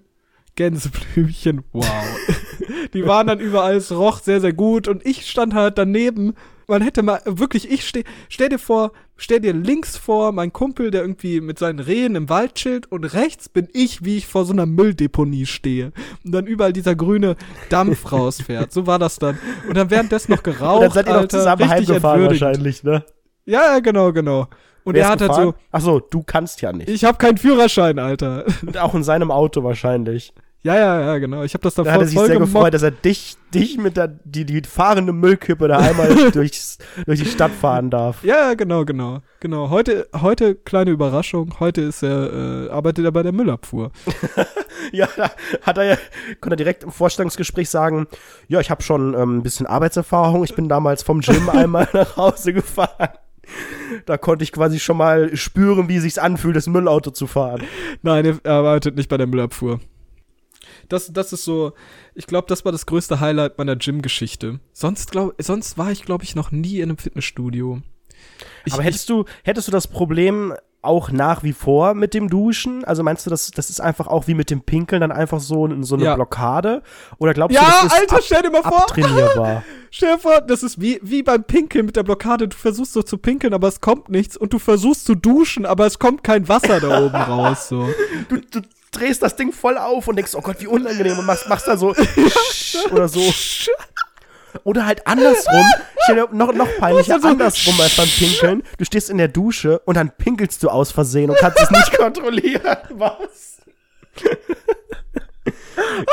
Gänseblümchen, wow. die waren dann überall, es roch sehr, sehr gut und ich stand halt daneben. Man hätte mal, wirklich, ich steh, stell dir vor, stell dir links vor, mein Kumpel, der irgendwie mit seinen Rehen im Wald chillt und rechts bin ich, wie ich vor so einer Mülldeponie stehe und dann überall dieser grüne Dampf rausfährt. So war das dann. Und dann währenddessen noch geraucht, Und dann seid ihr noch Alter, zusammen heimgefahren wahrscheinlich, ne? Ja, ja, genau, genau. Und Wer er hat halt so, Ach so, du kannst ja nicht. ich habe keinen Führerschein, Alter. Und auch in seinem Auto wahrscheinlich. Ja, ja, ja, genau. Ich habe das da Da hat voll, er sich voll sehr gemobbt. gefreut, dass er dich, dich mit der, die, die fahrende Müllkippe da einmal durchs, durch die Stadt fahren darf. Ja, genau, genau. Genau. Heute, heute kleine Überraschung. Heute ist er, äh, arbeitet er bei der Müllabfuhr. Ja, da hat er ja, konnte er direkt im Vorstellungsgespräch sagen, ja, ich habe schon ähm, ein bisschen Arbeitserfahrung. Ich bin damals vom Gym einmal nach Hause gefahren. Da konnte ich quasi schon mal spüren, wie es sich anfühlt, das Müllauto zu fahren. Nein, er arbeitet nicht bei der Müllabfuhr. Das, das ist so, ich glaube, das war das größte Highlight meiner Gym-Geschichte. Sonst, glaub, sonst war ich, glaube ich, noch nie in einem Fitnessstudio. Ich, Aber hättest du, hättest du das Problem auch nach wie vor mit dem Duschen? Also meinst du, das, das ist einfach auch wie mit dem Pinkeln dann einfach so, so eine Ja. Blockade? Oder glaubst ja, du, das ist Alter, stell dir mal vor, abtrainierbar? stell dir vor, das ist wie, wie beim Pinkeln mit der Blockade. Du versuchst so zu pinkeln, aber es kommt nichts. Und du versuchst zu duschen, aber es kommt kein Wasser da oben raus, so. du, du drehst das Ding voll auf und denkst, oh Gott, wie unangenehm und machst, machst da so oder so. Oder halt andersrum. Noch, noch peinlicher, Also- andersrum als beim Pinkeln. Du stehst in der Dusche und dann pinkelst du aus Versehen und kannst es nicht kontrollieren. Was?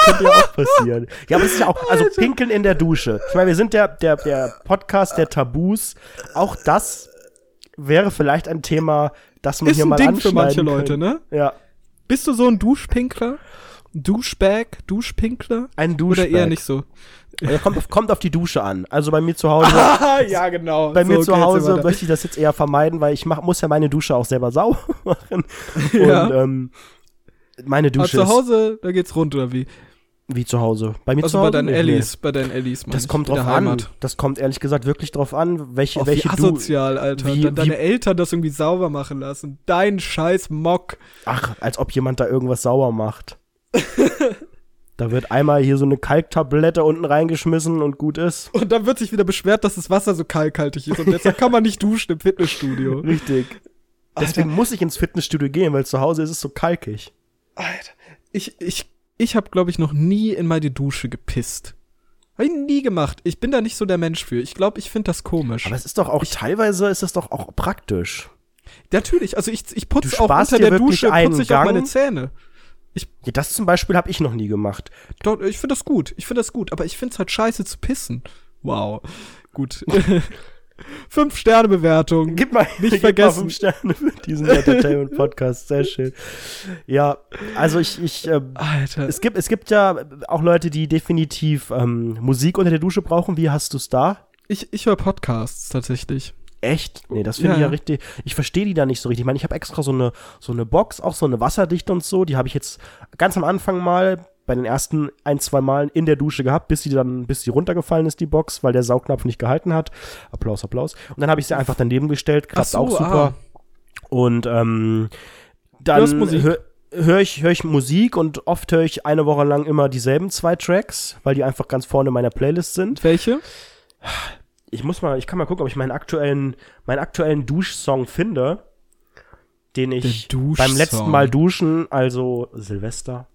Könnte ja auch passieren. Ja, aber es ist ja auch, also Pinkeln in der Dusche. Ich meine, wir sind der, der, der Podcast der Tabus. Auch das wäre vielleicht ein Thema, das man Ist hier ein mal Ding für manche anschneiden Leute, könnte. ne? Ja. Bist du so ein Duschpinkler? Duschbag? Duschpinkler? Ein Duschbag. Oder eher nicht so? Ja, kommt, auf, kommt auf die Dusche an. Also bei mir zu Hause, Ah, ja, genau. bei mir So, zu okay, jetzt Hause möchte ich das jetzt eher vermeiden, weil ich mach, muss ja meine Dusche auch selber sauber machen. Ja. Und ähm, meine da. Aber Dusche zu Hause, da geht's rund, oder wie? Wie zu Hause. Bei mir Also zu Hause. bei deinen Ellis, bei deinen Ellis, Das kommt drauf an. Das kommt ehrlich gesagt wirklich drauf an, welche, Auf welche wie du. asozial, Alter. wie- Dann wie- deine Eltern das irgendwie sauber machen lassen. Dein scheiß Mock. Ach, als ob jemand da irgendwas sauber macht. da wird einmal hier so eine Kalktablette unten reingeschmissen und gut ist. Und dann wird sich wieder beschwert, dass das Wasser so kalkhaltig ist. Und deshalb kann man nicht duschen im Fitnessstudio. Richtig. Deswegen muss ich ins Fitnessstudio gehen, weil zu Hause ist es so kalkig. Alter. Ich, ich, ich habe, glaube ich, noch nie in meine Dusche gepisst. Hab ich nie gemacht. Ich bin da nicht so der Mensch für. Ich glaube, ich finde das komisch. Aber es ist doch auch teilweise ist es doch auch praktisch. Natürlich, also ich, ich putze auch unter der Dusche, putze ich auch meine Zähne. Ja, das zum Beispiel habe ich noch nie gemacht. Doch, ich finde das gut. Ich finde das gut, aber ich finde es halt scheiße zu pissen. Wow. Gut. Fünf Sterne Bewertung. Gib mal, Nicht gib vergessen. Mal fünf Sterne für diesen Entertainment-Podcast. Sehr schön. Ja, also ich, ich ähm, Alter. es gibt, es gibt ja auch Leute, die definitiv ähm, Musik unter der Dusche brauchen. Wie hast du's da? Ich, ich höre Podcasts tatsächlich. Echt? Nee, das finde Ja, ich ja ja. richtig. Ich verstehe die da nicht so richtig. Ich meine, ich habe extra so eine, so eine Box, auch so eine wasserdichte und so. Die habe ich jetzt ganz am Anfang mal bei den ersten ein, zwei Malen in der Dusche gehabt, bis sie dann, bis sie runtergefallen ist, die Box, weil der Saugnapf nicht gehalten hat. Applaus, Applaus. Und dann habe ich sie einfach daneben gestellt, klappt so, auch super. ah. Und ähm, dann höre hör ich, hör ich Musik und oft höre ich eine Woche lang immer dieselben zwei Tracks, weil die einfach ganz vorne in meiner Playlist sind. Welche? Ich muss mal, ich kann mal gucken, ob ich meinen aktuellen, meinen aktuellen Duschsong finde, den ich beim letzten Mal duschen, also Silvester,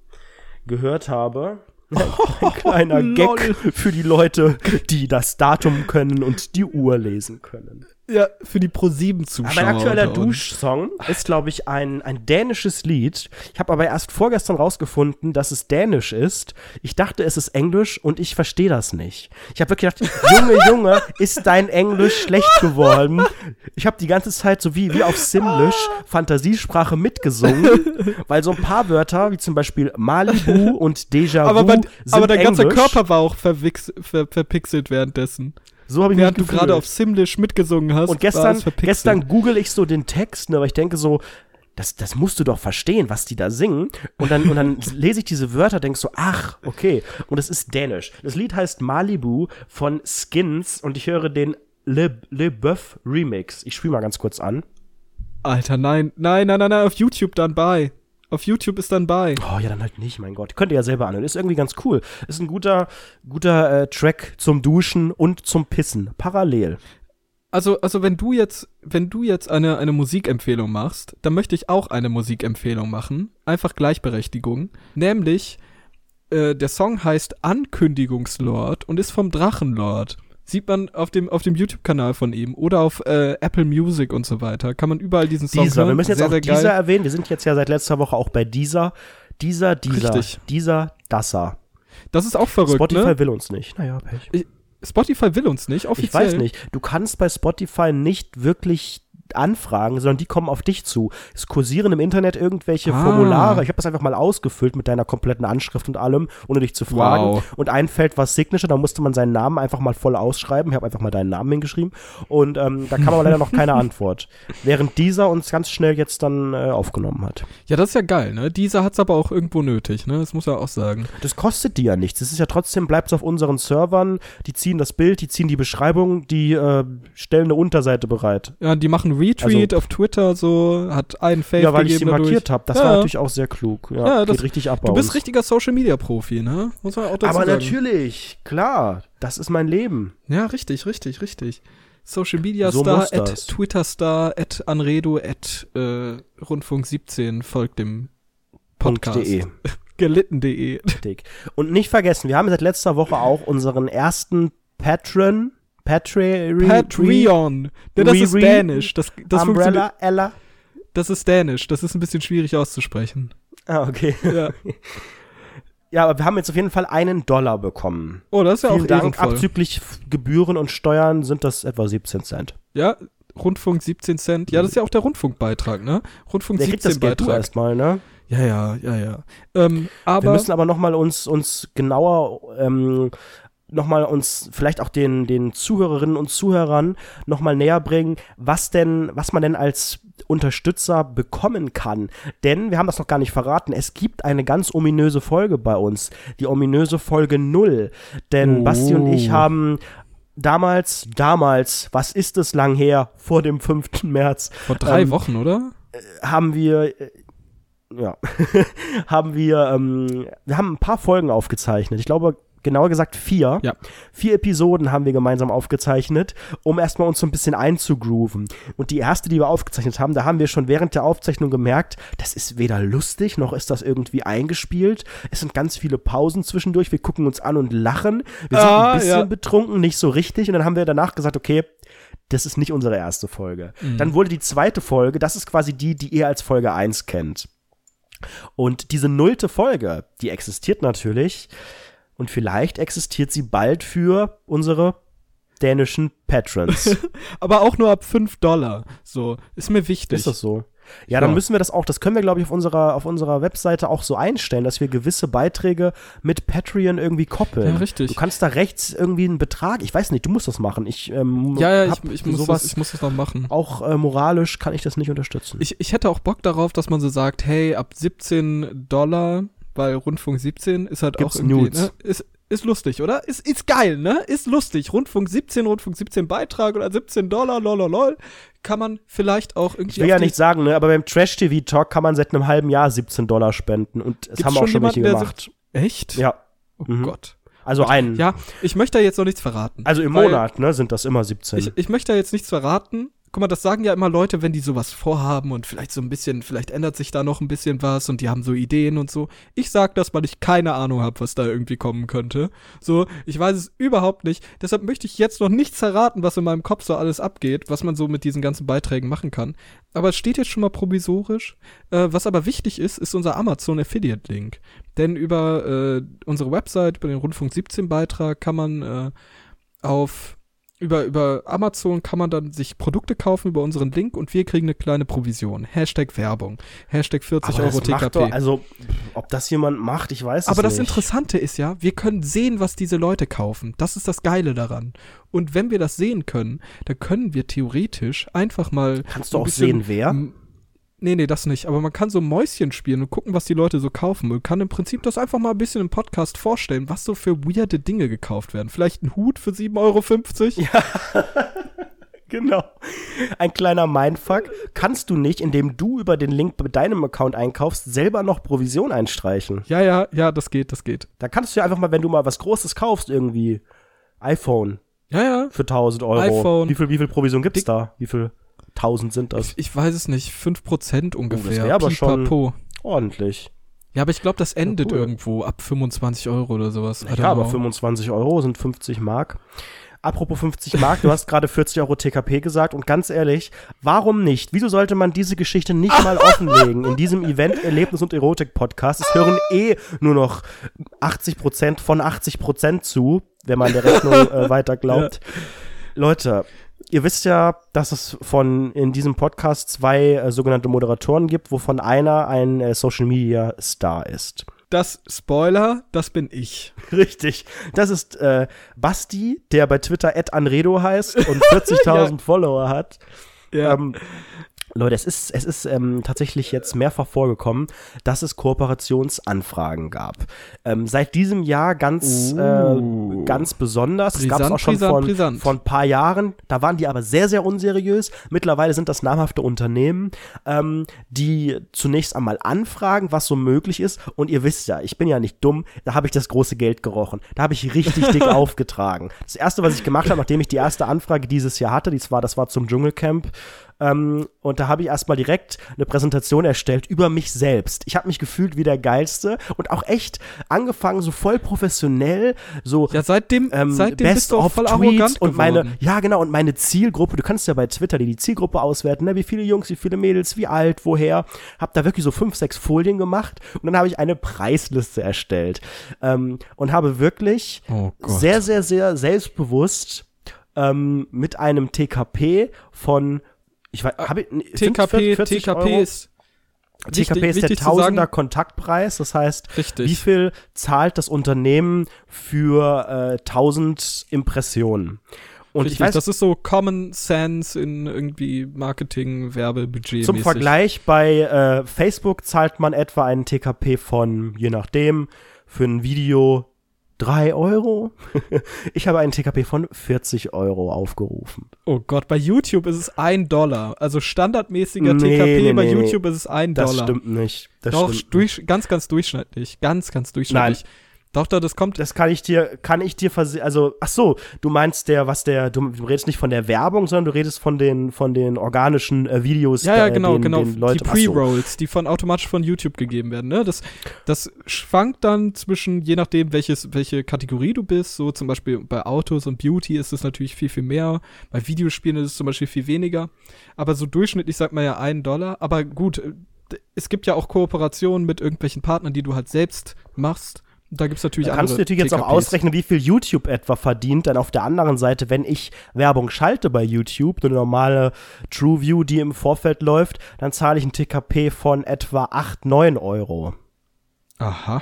gehört habe. Ein kleiner Gag lol. für die Leute, die das Datum können und die Uhr lesen können. Ja, für die Pro-7-Zuschauer. Mein aktueller. Duschsong ist, glaube ich, ein, ein dänisches Lied. Ich habe aber erst vorgestern rausgefunden, dass es dänisch ist. Ich dachte, es ist Englisch und ich verstehe das nicht. Ich habe wirklich gedacht, Junge, Junge, ist dein Englisch schlecht geworden? Ich habe die ganze Zeit so wie, wie auf Simlish Fantasiesprache mitgesungen, weil so ein paar Wörter, wie zum Beispiel Malibu und Déjà-vu Aber, aber dein ganzer Englisch. Körper war auch verpixelt währenddessen. So habe ich Während mich du gerade gefühlt. auf Simlish mitgesungen hast. Und gestern, gestern google ich so den Text, ne, aber ich denke so, das, das musst du doch verstehen, was die da singen. Und dann, und dann lese ich diese Wörter, denk so, ach, okay. Und es ist dänisch. Das Lied heißt Malibu von Skins und ich höre den Le, Le Boeuf Remix. Ich spiele mal ganz kurz an. Alter, nein, nein, nein, nein, nein, auf YouTube dann bei. Auf YouTube ist dann bei. Oh ja, dann halt nicht, mein Gott. Könnt ihr ja selber anhören. Ist irgendwie ganz cool. Ist ein guter, guter äh, Track zum Duschen und zum Pissen. Parallel. Also, also wenn du jetzt, wenn du jetzt eine, eine Musikempfehlung machst, dann möchte ich auch eine Musikempfehlung machen. Einfach Gleichberechtigung. Nämlich, äh, der Song heißt Ankündigungslord und ist vom Drachenlord. Sieht man auf dem, auf dem YouTube-Kanal von ihm oder auf äh, Apple Music und so weiter. Kann man überall diesen Song Dieser. hören. Wir müssen jetzt sehr, auch dieser erwähnen. Wir sind jetzt ja seit letzter Woche auch bei dieser. Dieser, dieser, Richtig. dieser, dasser. Das ist auch verrückt, Spotify ne? will uns nicht. Naja, Pech. Spotify will uns nicht, offiziell. Ich weiß nicht. Du kannst bei Spotify nicht wirklich anfragen, sondern die kommen auf dich zu. Es kursieren im Internet irgendwelche Ah. Formulare. Ich habe das einfach mal ausgefüllt mit deiner kompletten Anschrift und allem, ohne dich zu fragen. Wow. Und ein Feld war Signature, da musste man seinen Namen einfach mal voll ausschreiben. Ich habe einfach mal deinen Namen hingeschrieben. Und ähm, da kam aber leider noch keine Antwort. Während dieser uns ganz schnell jetzt dann äh, aufgenommen hat. Ja, das ist ja geil, ne? Dieser hat's aber auch irgendwo nötig, ne? Das muss er auch sagen. Das kostet die ja nichts. Es ist ja trotzdem, bleibt es auf unseren Servern. Die ziehen das Bild, die ziehen die Beschreibung, die äh, stellen eine Unterseite bereit. Ja, die machen Retweet auf Twitter, so, hat einen Also ja, weil ich sie markiert habe. Das Ja. war natürlich auch sehr klug. Ja, Ja, das- richtig ab Du bist richtiger Social Media Profi, ne? Muss man auch dazu Aber sagen. natürlich, klar. Das ist mein Leben. Ja, richtig, richtig, richtig. Social Media So Star, at. Twitter Star, at Anredo, at äh, Rundfunk 17 folgt dem Podcast. .de. Gelitten.de. Und nicht vergessen, wir haben seit letzter Woche auch unseren ersten Patron, Patre, Patreon. Ja, das ist Dänisch. Das, das, Umbrella, Ella. das ist Dänisch. Das ist ein bisschen schwierig auszusprechen. Ah, okay. Ja. Ja, aber wir haben jetzt auf jeden Fall einen Dollar bekommen. Oh, das ist ja Vielen auch Dank. ehrenvoll. Abzüglich Gebühren und Steuern sind das etwa 17 Cent. Ja, Rundfunk 17 Cent. Ja, das ist ja auch der Rundfunkbeitrag, ne? Rundfunk Der kriegt das 17 Geld du Beitrag. erstmal, ne? Ja, ja, ja, ja. Ähm, aber wir müssen aber noch mal uns, uns genauer, ähm, noch mal uns vielleicht auch den, den Zuhörerinnen und Zuhörern noch mal näher bringen, was denn, was man denn als Unterstützer bekommen kann. Denn wir haben das noch gar nicht verraten. Es gibt eine ganz ominöse Folge bei uns. Die ominöse Folge null. Denn Oh. Basti und ich haben damals, damals, was ist es lang her, vor dem 5. März, vor drei ähm, Wochen, oder? haben wir äh, ja haben wir ähm, wir haben ein paar Folgen aufgezeichnet. Ich glaube genauer gesagt vier. Ja. Vier Episoden haben wir gemeinsam aufgezeichnet, um erstmal uns so ein bisschen einzugrooven. Und die erste, die wir aufgezeichnet haben, da haben wir schon während der Aufzeichnung gemerkt, das ist weder lustig noch ist das irgendwie eingespielt. Es sind ganz viele Pausen zwischendurch. Wir gucken uns an und lachen. Wir sind Ah, ein bisschen ja. betrunken, nicht so richtig. Und dann haben wir danach gesagt, okay, das ist nicht unsere erste Folge. Mhm. Dann wurde die zweite Folge, das ist quasi die, die ihr als Folge 1 kennt. Und diese nullte Folge, die existiert natürlich. Und vielleicht existiert sie bald für unsere dänischen Patrons. Aber auch nur ab 5 Dollar. So, ist mir wichtig. Ist das so? Ja, dann Ja. müssen wir das auch, das können wir, glaube ich, auf unserer, auf unserer Webseite auch so einstellen, dass wir gewisse Beiträge mit Patreon irgendwie koppeln. Ja, richtig. Du kannst da rechts irgendwie einen Betrag, ich weiß nicht, du musst das machen. Ich, ähm, ja, ja, ich, ich, muss sowas, das, ich muss das noch machen. auch äh, moralisch kann ich das nicht unterstützen. Ich, ich hätte auch Bock darauf, dass man so sagt, hey, ab 17 Dollar, weil Rundfunk 17 ist halt Gibt's auch irgendwie, Nudes. ne, ist, ist lustig, oder? Ist, ist geil, ne? Ist lustig. Rundfunk 17, Rundfunk 17 Beitrag oder 17 Dollar, lololol. Kann man vielleicht auch irgendwie ich will ja nicht sagen, ne, aber beim Trash-TV-Talk kann man seit einem halben Jahr 17 Dollar spenden und es Gibt's haben auch schon welche der gemacht. Echt? Ja, Oh Mhm. Gott. also einen. Ja, ich möchte da jetzt noch nichts verraten. Also im Monat, ne, sind das immer 17. Ich, ich möchte da jetzt nichts verraten. Guck mal, das sagen ja immer Leute, wenn die sowas vorhaben und vielleicht so ein bisschen, vielleicht ändert sich da noch ein bisschen was und die haben so Ideen und so. Ich sag das, weil ich keine Ahnung habe, was da irgendwie kommen könnte. So, ich weiß es überhaupt nicht. Deshalb möchte ich jetzt noch nichts verraten, was in meinem Kopf so alles abgeht, was man so mit diesen ganzen Beiträgen machen kann. Aber es steht jetzt schon mal provisorisch. Äh, was aber wichtig ist, ist unser Amazon Affiliate Link. Denn über äh, unsere Website, über den Rundfunk 17 Beitrag kann man äh, auf über, über Amazon kann man dann sich Produkte kaufen über unseren Link und wir kriegen eine kleine Provision. Hashtag Werbung. Hashtag 40 aber Euro TKP. doch, also, ob das jemand macht, ich weiß es Aber nicht. das Interessante ist ja, wir können sehen, was diese Leute kaufen. Das ist das Geile daran. Und wenn wir das sehen können, dann können wir theoretisch einfach mal. Kannst du ein auch bisschen- sehen, wer? Nee, nee, das nicht. Aber man kann so Mäuschen spielen und gucken, was die Leute so kaufen. Und kann im Prinzip das einfach mal ein bisschen im Podcast vorstellen, was so für weirde Dinge gekauft werden. Vielleicht ein Hut für 7,50 Euro. Genau. Ein kleiner Mindfuck. Kannst du nicht, indem du über den Link bei deinem Account einkaufst, selber noch Provision einstreichen? Ja, ja, ja, das geht, das geht. Da kannst du ja einfach mal, wenn du mal was Großes kaufst, irgendwie iPhone Ja, ja. für 1000 Euro. iPhone. Wie viel, wie viel Provision gibt's Dick- da? Wie viel 1000 sind das? Ich weiß es nicht, 5% ungefähr. wär aber schon- Pipapo. Ordentlich. Ja, aber ich glaube, das endet cool. irgendwo ab 25 Euro oder sowas. Ja, aber know. 25 Euro sind 50 Mark. Apropos 50 Mark, du hast gerade 40 Euro TKP gesagt und ganz ehrlich, warum nicht? Wieso sollte man diese Geschichte nicht mal offenlegen in diesem Event Erlebnis und Erotik Podcast? Es hören eh nur noch 80 Prozent von 80 Prozent zu, wenn man der Rechnung äh, weiter glaubt. Leute, ihr wisst ja, dass es von in diesem Podcast zwei äh, sogenannte Moderatoren gibt, wovon einer ein äh, Social Media Star ist. Das Spoiler, das bin ich. Richtig. Das ist äh, Basti, der bei Twitter Anredo heißt und 40.000 Follower hat. Ja. Ähm, Leute, es ist, es ist ähm, tatsächlich jetzt mehrfach vorgekommen, dass es Kooperationsanfragen gab. Ähm, seit diesem Jahr ganz, Uh. äh, ganz besonders. Es gab es Brisant, auch schon brisant, von, brisant. von ein paar Jahren. Da waren die aber sehr, sehr unseriös. Mittlerweile sind das namhafte Unternehmen, ähm, die zunächst einmal anfragen, was so möglich ist. Und ihr wisst ja, ich bin ja nicht dumm. Da habe ich das große Geld gerochen. Da habe ich richtig dick aufgetragen. Das erste, was ich gemacht habe, nachdem ich die erste Anfrage dieses Jahr hatte, dies war, das war zum Dschungelcamp, ähm, und da habe ich erstmal direkt eine Präsentation erstellt über mich selbst. Ich habe mich gefühlt wie der Geilste und auch echt angefangen, so voll professionell, so Ja, seitdem, ähm, seitdem Best bist du auch of voll Tweets arrogant und meine, geworden. ja genau, und meine Zielgruppe, du kannst ja bei Twitter die, die Zielgruppe auswerten, ne? wie viele Jungs, wie viele Mädels, wie alt, woher. Hab da wirklich so fünf, sechs Folien gemacht und dann habe ich eine Preisliste erstellt ähm, und habe wirklich Oh sehr, sehr, sehr selbstbewusst ähm, mit einem TKP von ich weiß, hab ich, sind's TKP, 40 TKP Euro? ist TKP wichtig- ist der Tausender sagen- Kontaktpreis, das heißt, Richtig. wie viel zahlt das Unternehmen für äh, 1000 Impressionen? Und Richtig, ich weiß, das ist so Common Sense in irgendwie Marketing, Werbebudget. zum Vergleich, bei äh, Facebook zahlt man etwa einen TKP von, je nachdem, für ein Video 3 Euro. ich habe einen TKP von 40 Euro aufgerufen. Oh Gott, bei YouTube ist es ein Dollar. Also standardmäßiger Nee, TKP nee, bei nee, YouTube ist es ein Das Dollar. stimmt nicht. Das Doch, stimmt. durch, ganz, ganz durchschnittlich. Ganz, ganz durchschnittlich. Doch, da, das kommt. Das kann ich dir, kann ich dir verse also, ach so, du meinst der, was der, du, du redest nicht von der Werbung, sondern du redest von den, von den organischen äh, Videos. Ja, ja, äh, genau, den, genau. Den Leute, die Pre-Rolls, die von automatisch von YouTube gegeben werden, ne? Das, das schwankt dann zwischen, je nachdem, welches, welche Kategorie du bist, so zum Beispiel bei Autos und Beauty ist es natürlich viel, viel mehr. Bei Videospielen ist es zum Beispiel viel weniger. Aber so durchschnittlich sagt man ja einen Dollar. Aber gut, äh, es gibt ja auch Kooperationen mit irgendwelchen Partnern, die du halt selbst machst. Da gibt's natürlich Da kannst du natürlich jetzt auch TKPs. ausrechnen, wie viel YouTube etwa verdient. Dann auf der anderen Seite, wenn ich Werbung schalte bei YouTube, eine normale TrueView, die im Vorfeld läuft, dann zahle ich ein TKP von etwa 8, 9 Euro. Aha.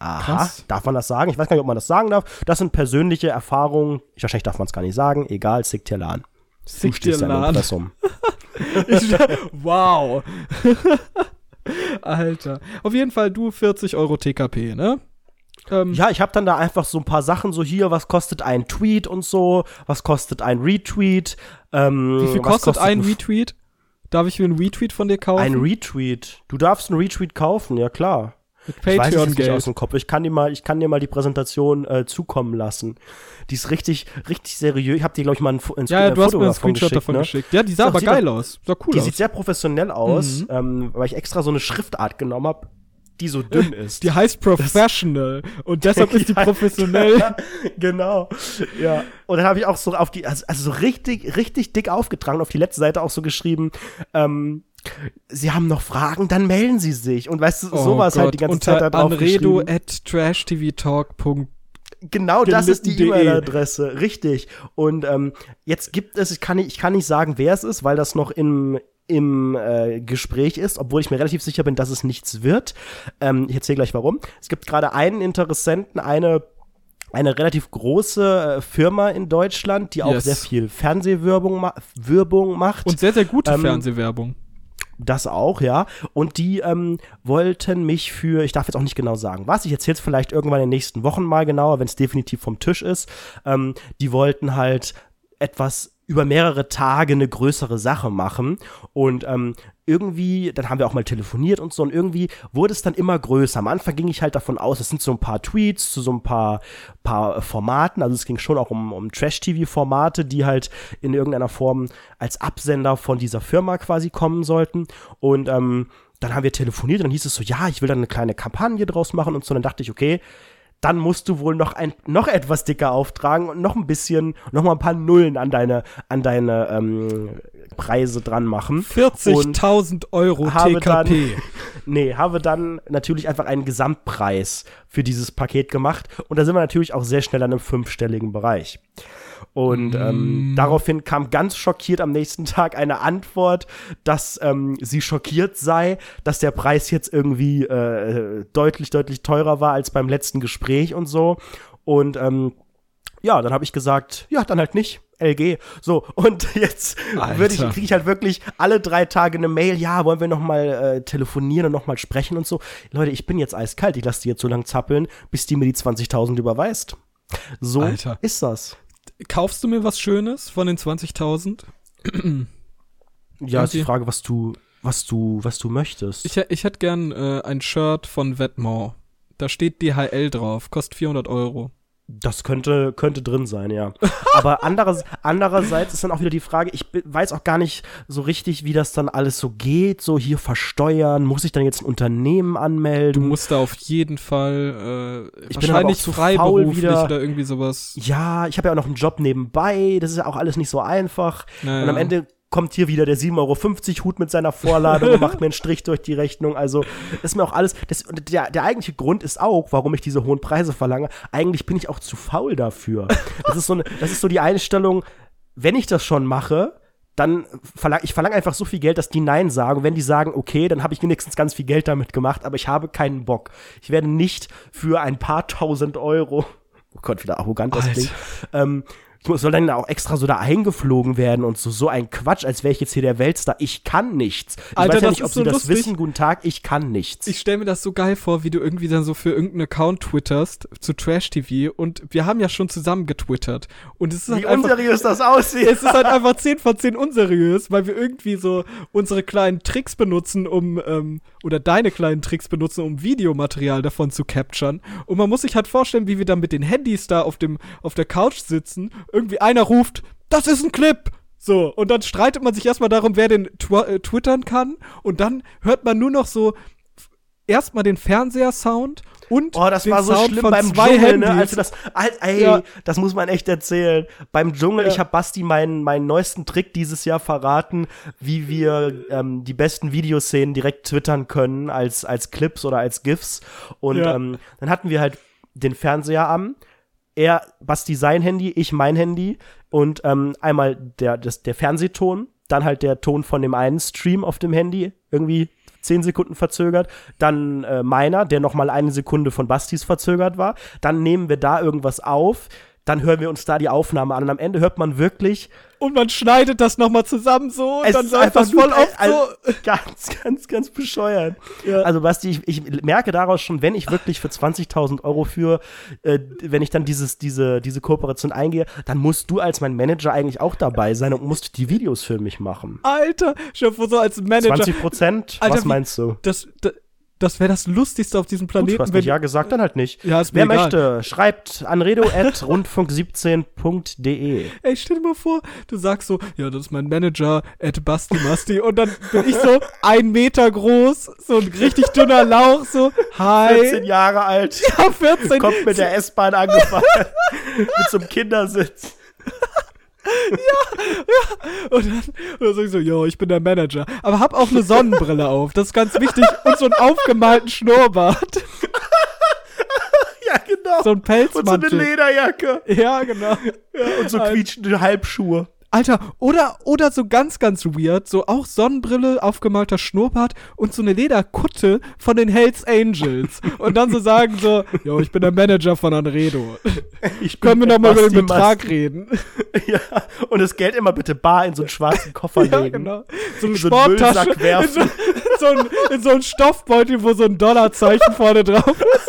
Aha, Krass. darf man das sagen? Ich weiß gar nicht, ob man das sagen darf. Das sind persönliche Erfahrungen. Ich, wahrscheinlich darf man es gar nicht sagen. Egal, sick dir Lan. Du Sick stehst dir Lan. Wow. Alter. Auf jeden Fall du 40 Euro TKP, ne? Ähm, Ja, ich habe dann da einfach so ein paar Sachen, so hier, was kostet ein Tweet und so, was kostet ein Retweet. Ähm, wie viel was kostet, ein Retweet? Darf ich mir einen Retweet von dir kaufen? Ein Retweet. Du darfst einen Retweet kaufen, ja klar. Ich weiß es nicht aus dem Kopf. Ich kann dir mal, ich kann dir mal die Präsentation äh, zukommen lassen. Die ist richtig, richtig seriös. Ich habe dir glaube ich mal ein, ein, Ja, ja, ein du hast Foto mir einen davon Screenshot geschickt, davon ne? geschickt. Ja, die sah So, aber geil aus. Sah cool Die aus. sieht sehr professionell aus, Mhm. ähm, weil ich extra so eine Schriftart genommen habe, die so dünn ist. Die heißt Professional und deshalb ist die professionell. genau. Ja. Und dann habe ich auch so auf die, also, also so richtig, richtig dick aufgetragen, auf die letzte Seite auch so geschrieben, ähm, Sie haben noch Fragen, dann melden Sie sich. Und weißt du, sowas halt die ganze Oh Unter Zeit da drauf Anredo at trashtvtalk. Genau das ist die. E-Mail-Adresse, richtig. Und ähm, jetzt gibt es, ich kann, nicht, ich kann nicht sagen, wer es ist, weil das noch im, im äh, Gespräch ist, obwohl ich mir relativ sicher bin, dass es nichts wird. Ähm, ich erzähle gleich warum. Es gibt gerade einen Interessenten, eine eine relativ große äh, Firma in Deutschland, die auch Yes. sehr viel Fernsehwerbung ma Werbung macht. Und sehr, sehr gute Ähm, Fernsehwerbung. Das auch, ja. Und die ähm, wollten mich für, ich darf jetzt auch nicht genau sagen, was, ich erzähle es vielleicht irgendwann in den nächsten Wochen mal genauer, wenn es definitiv vom Tisch ist. Ähm, die wollten halt etwas über mehrere Tage eine größere Sache machen. Und ähm, irgendwie, dann haben wir auch mal telefoniert und so, und irgendwie wurde es dann immer größer. Am Anfang ging ich halt davon aus, es sind so ein paar Tweets zu so ein paar, paar Formaten. Also es ging schon auch um, um Trash-TV-Formate, die halt in irgendeiner Form als Absender von dieser Firma quasi kommen sollten. Und ähm, dann haben wir telefoniert und dann hieß es so, ja, ich will dann eine kleine Kampagne draus machen und so. Und dann dachte ich, okay, dann musst du wohl noch ein noch etwas dicker auftragen und noch ein bisschen, noch mal ein paar Nullen an deine an deine ähm, Preise dran machen. 40.000 Euro habe TKP. Nee, habe dann natürlich einfach einen Gesamtpreis für dieses Paket gemacht und da sind wir natürlich auch sehr schnell an einem fünfstelligen Bereich. Und ähm, daraufhin kam ganz schockiert am nächsten Tag eine Antwort, dass ähm, sie schockiert sei, dass der Preis jetzt irgendwie äh, deutlich, deutlich teurer war als beim letzten Gespräch und so. Und ähm, ja, dann habe ich gesagt, ja, dann halt nicht. LG. So, und jetzt würde ich, kriege ich halt wirklich alle drei Tage eine Mail, ja, wollen wir noch mal äh, telefonieren und noch mal sprechen und so. Leute, ich bin jetzt eiskalt, ich lasse die jetzt so lang zappeln, bis die mir die 20.000 überweist. So Alter. ist das. Kaufst du mir was Schönes von den 20.000? Ja, ist die. Frage, was du, was du, was du möchtest. Ich, ich hätte gern äh, ein Shirt von Vetmore. Da steht DHL drauf, kostet 400 Euro. Das könnte, könnte drin sein, ja. Aber anderes, andererseits ist dann auch wieder die Frage, ich weiß auch gar nicht so richtig, wie das dann alles so geht. So hier versteuern, muss ich dann jetzt ein Unternehmen Du anmelden? musst da auf jeden Fall äh, Ich bin aber wahrscheinlich auch zu freiberuflich wieder. oder irgendwie sowas. ja, ich habe ja auch noch einen Job nebenbei, das ist ja auch alles nicht so einfach. Naja. Und am Ende kommt hier wieder der 7,50 Euro Hut mit seiner Vorladung und macht mir einen Strich durch die Rechnung. Also, das ist mir auch alles. Das, und der, der eigentliche Grund ist auch, warum ich diese hohen Preise verlange. Eigentlich bin ich auch zu faul dafür. Das ist so, eine, das ist so die Einstellung, wenn ich das schon mache, dann verlange ich verlange einfach so viel Geld, dass die Nein sagen. Und wenn die sagen, okay, dann habe ich wenigstens ganz viel Geld damit gemacht, aber ich habe keinen Bock. Ich werde nicht für ein paar tausend Euro, oh Gott, wieder arrogant das Alter. klingt, ähm, soll dann auch extra so da eingeflogen werden und so, so ein Quatsch, als wäre ich jetzt hier der Weltstar. Ich kann nichts. Ich Alter, weiß ja nicht, ob ist sie so das lustig. wissen. Guten Tag, ich kann nichts. Ich stelle mir das so geil vor, wie du irgendwie dann so für irgendeinen Account twitterst zu Trash TV und wir haben ja schon zusammen getwittert und es ist halt Wie einfach unseriös das aussieht. es ist halt einfach 10 von 10 unseriös, weil wir irgendwie so unsere kleinen Tricks benutzen, um, ähm, oder deine kleinen Tricks benutzen, um Videomaterial davon zu capturen. Und man muss sich halt vorstellen, wie wir dann mit den Handys da auf, dem, auf der Couch sitzen. Irgendwie einer ruft, das ist ein Clip! So, und dann streitet man sich erstmal darum, wer den tw äh, twittern kann. Und dann hört man nur noch so erstmal den Fernseher-Sound und Oh, das war so Sound schlimm beim Dschungel, ne? Handys. Als du das, ey, Ja. das muss man echt erzählen. Beim Dschungel, Ja. ich habe Basti meinen meinen neuesten Trick dieses Jahr verraten, wie wir ähm, die besten Videoszenen direkt twittern können als als Clips oder als GIFs. Und Ja. ähm, dann hatten wir halt den Fernseher an. Er, Basti sein Handy, ich mein Handy und ähm, einmal der, das, der Fernsehton, dann halt der Ton von dem einen Stream auf dem Handy, irgendwie zehn Sekunden verzögert, dann äh, meiner, der noch mal eine Sekunde von Bastis verzögert war, dann nehmen wir da irgendwas auf, dann hören wir uns da die Aufnahme an und am Ende hört man wirklich, Und man schneidet das nochmal zusammen so und es dann läuft das voll oft also, so. ganz, ganz, ganz bescheuert. Ja. Also Basti, ich, ich merke daraus schon, wenn ich wirklich für 20.000 Euro für, äh, wenn ich dann dieses, diese, diese Kooperation eingehe, dann musst du als mein Manager eigentlich auch dabei sein und musst die Videos für mich machen. Alter, schon so als Manager. 20 Prozent? Was meinst du? Das, das, das wäre das Lustigste auf diesem Gut, Planeten. du hast wenn, nicht ja gesagt, dann halt nicht. Ja, ist mir Wer egal. möchte, schreibt an redo.rundfunk17.de. Ey, stell dir mal vor, du sagst so, ja, das ist mein Manager, Ed Basti Masti, und dann bin ich so ein Meter groß, so ein richtig dünner Lauch, so, hi. 14 Jahre alt, Ja, 14. kommt mit der S-Bahn angefahren, mit so einem Kindersitz. Und dann, und dann sag ich so, yo, ich bin der Manager. Aber hab auch eine Sonnenbrille auf, das ist ganz wichtig. Und so einen aufgemalten Schnurrbart. Ja, genau. So ein und so eine Pelzmantel. Lederjacke. ja, genau. Und so quietschende Halbschuhe. Alter, oder, oder so ganz, ganz weird, so auch Sonnenbrille, aufgemalter Schnurrbart und so eine Lederkutte von den Hells Angels. Und dann so sagen so, yo, ich bin der Manager von Anredo. Ich Können wir bin noch mal über den Betrag Masti. reden? Ja, und das Geld immer bitte bar in so einen schwarzen Koffer Ja, legen. genau. So eine So einen werfen. In so, in, so ein, in so Stoffbeutel, wo so ein Dollarzeichen vorne drauf ist.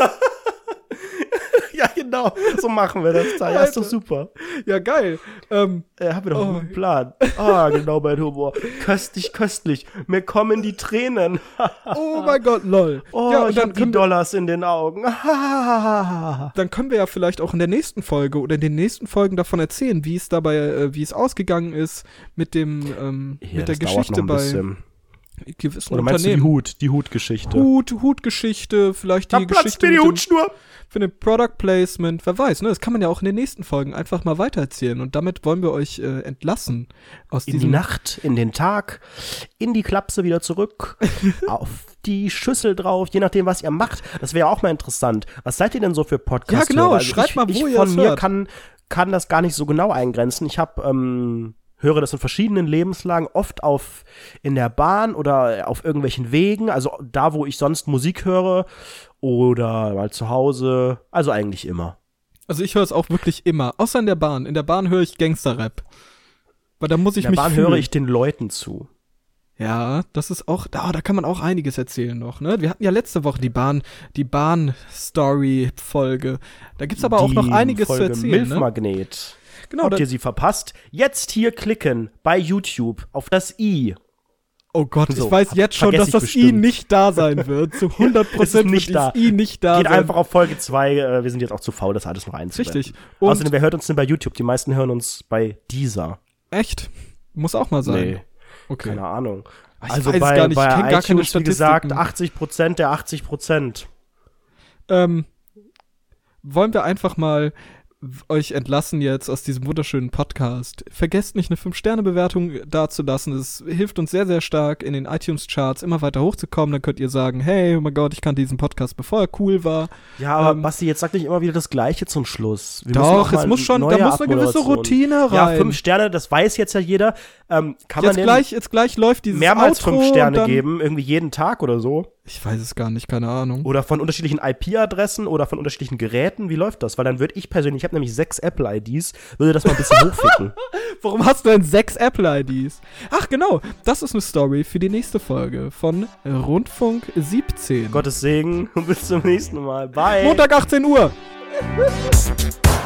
Ja, genau. So machen wir das. Da. Ja, ist doch Alter. super. Ja, geil. Ähm, Äh, haben wir doch Oh. einen Plan. Ah, genau, mein Humor. Köstlich, köstlich. Mir kommen die Tränen. oh mein Gott, lol. Oh, ja, und ich dann hab die Dollars in den Augen. dann können wir ja vielleicht auch in der nächsten Folge oder in den nächsten Folgen davon erzählen, wie es dabei, äh, wie es ausgegangen ist mit dem, ähm, mit der Geschichte bei gewissen Oder meinst du die Unternehmen. Hut, die Hutgeschichte? Hut, Hutgeschichte, vielleicht die da Geschichte mir die Hutschnur. für den Product Placement, wer weiß, ne? Das kann man ja auch in den nächsten Folgen einfach mal weitererzählen. Und damit wollen wir euch äh, entlassen aus In die Nacht, in den Tag, in die Klapse wieder zurück, auf die Schüssel drauf, je nachdem, was ihr macht. Das wäre auch mal interessant. Was seid ihr denn so für Podcasts? Ja, genau, schreibt ich, mal, wo ich ihr von mir hört. kann, kann das gar nicht so genau eingrenzen. Ich habe ähm, höre das in verschiedenen Lebenslagen, oft auf in der Bahn oder auf irgendwelchen Wegen, also da, wo ich sonst Musik höre oder mal zu Hause, also eigentlich immer. Also ich höre es auch wirklich immer, außer in der Bahn. In der Bahn höre ich Gangster-Rap. Weil da muss ich In der mich Bahn fühlen. höre ich den Leuten zu. Ja, das ist auch, da, da kann man auch einiges erzählen noch, ne? Wir hatten ja letzte Woche die Bahn, die Bahn-Story-Folge. Da gibt's aber auch Die noch einiges Folge zu erzählen, ne? Genau, Habt ihr sie verpasst? Jetzt hier klicken bei YouTube auf das i. oh Gott, So, ich weiß jetzt schon, dass das ich I bestimmt. nicht da sein wird. Zu 100 Es ist Prozent nicht wird da. I nicht da Geht sein. einfach auf Folge 2. Äh, wir sind jetzt auch zu faul, das alles noch einzublenden. Richtig. Und Außerdem, wer hört uns denn bei YouTube? Die meisten hören uns bei dieser. echt? Muss auch mal sein. Nee, Okay. keine Ahnung. Ich also bei, gar nicht, ich bei kenn gar keine wie gesagt, Statistiken. 80 Prozent der 80 Prozent. Ähm, wollen wir einfach mal euch entlassen jetzt aus diesem wunderschönen Podcast. Vergesst nicht, eine 5-Sterne-Bewertung dazulassen. Es hilft uns sehr, sehr stark, in den iTunes-Charts immer weiter hochzukommen. Dann könnt ihr sagen, hey, oh mein Gott, ich kannte diesen Podcast, bevor er cool war. Ja, aber Ähm, Basti, jetzt sag nicht immer wieder das Gleiche zum Schluss. Wir Doch, es muss schon, da muss eine gewisse. Routine rein. Ja, fünf Sterne, das weiß jetzt ja jeder. Ähm, kann man jetzt denn gleich, jetzt gleich läuft dieses mehrmals Outro fünf und Sterne dann, geben? Irgendwie jeden Tag oder so? Ich weiß es gar nicht, keine Ahnung. Oder von unterschiedlichen IP-Adressen oder von unterschiedlichen Geräten? Wie läuft das? Weil dann würde ich persönlich, ich habe nämlich sechs Apple-IDs, würde das mal ein bisschen hochficken. Warum hast du denn sechs Apple-IDs? Ach genau, das ist eine Story für die nächste Folge von Rundfunk 17. Gottes Segen und bis zum nächsten Mal. Bye. Montag 18 Uhr.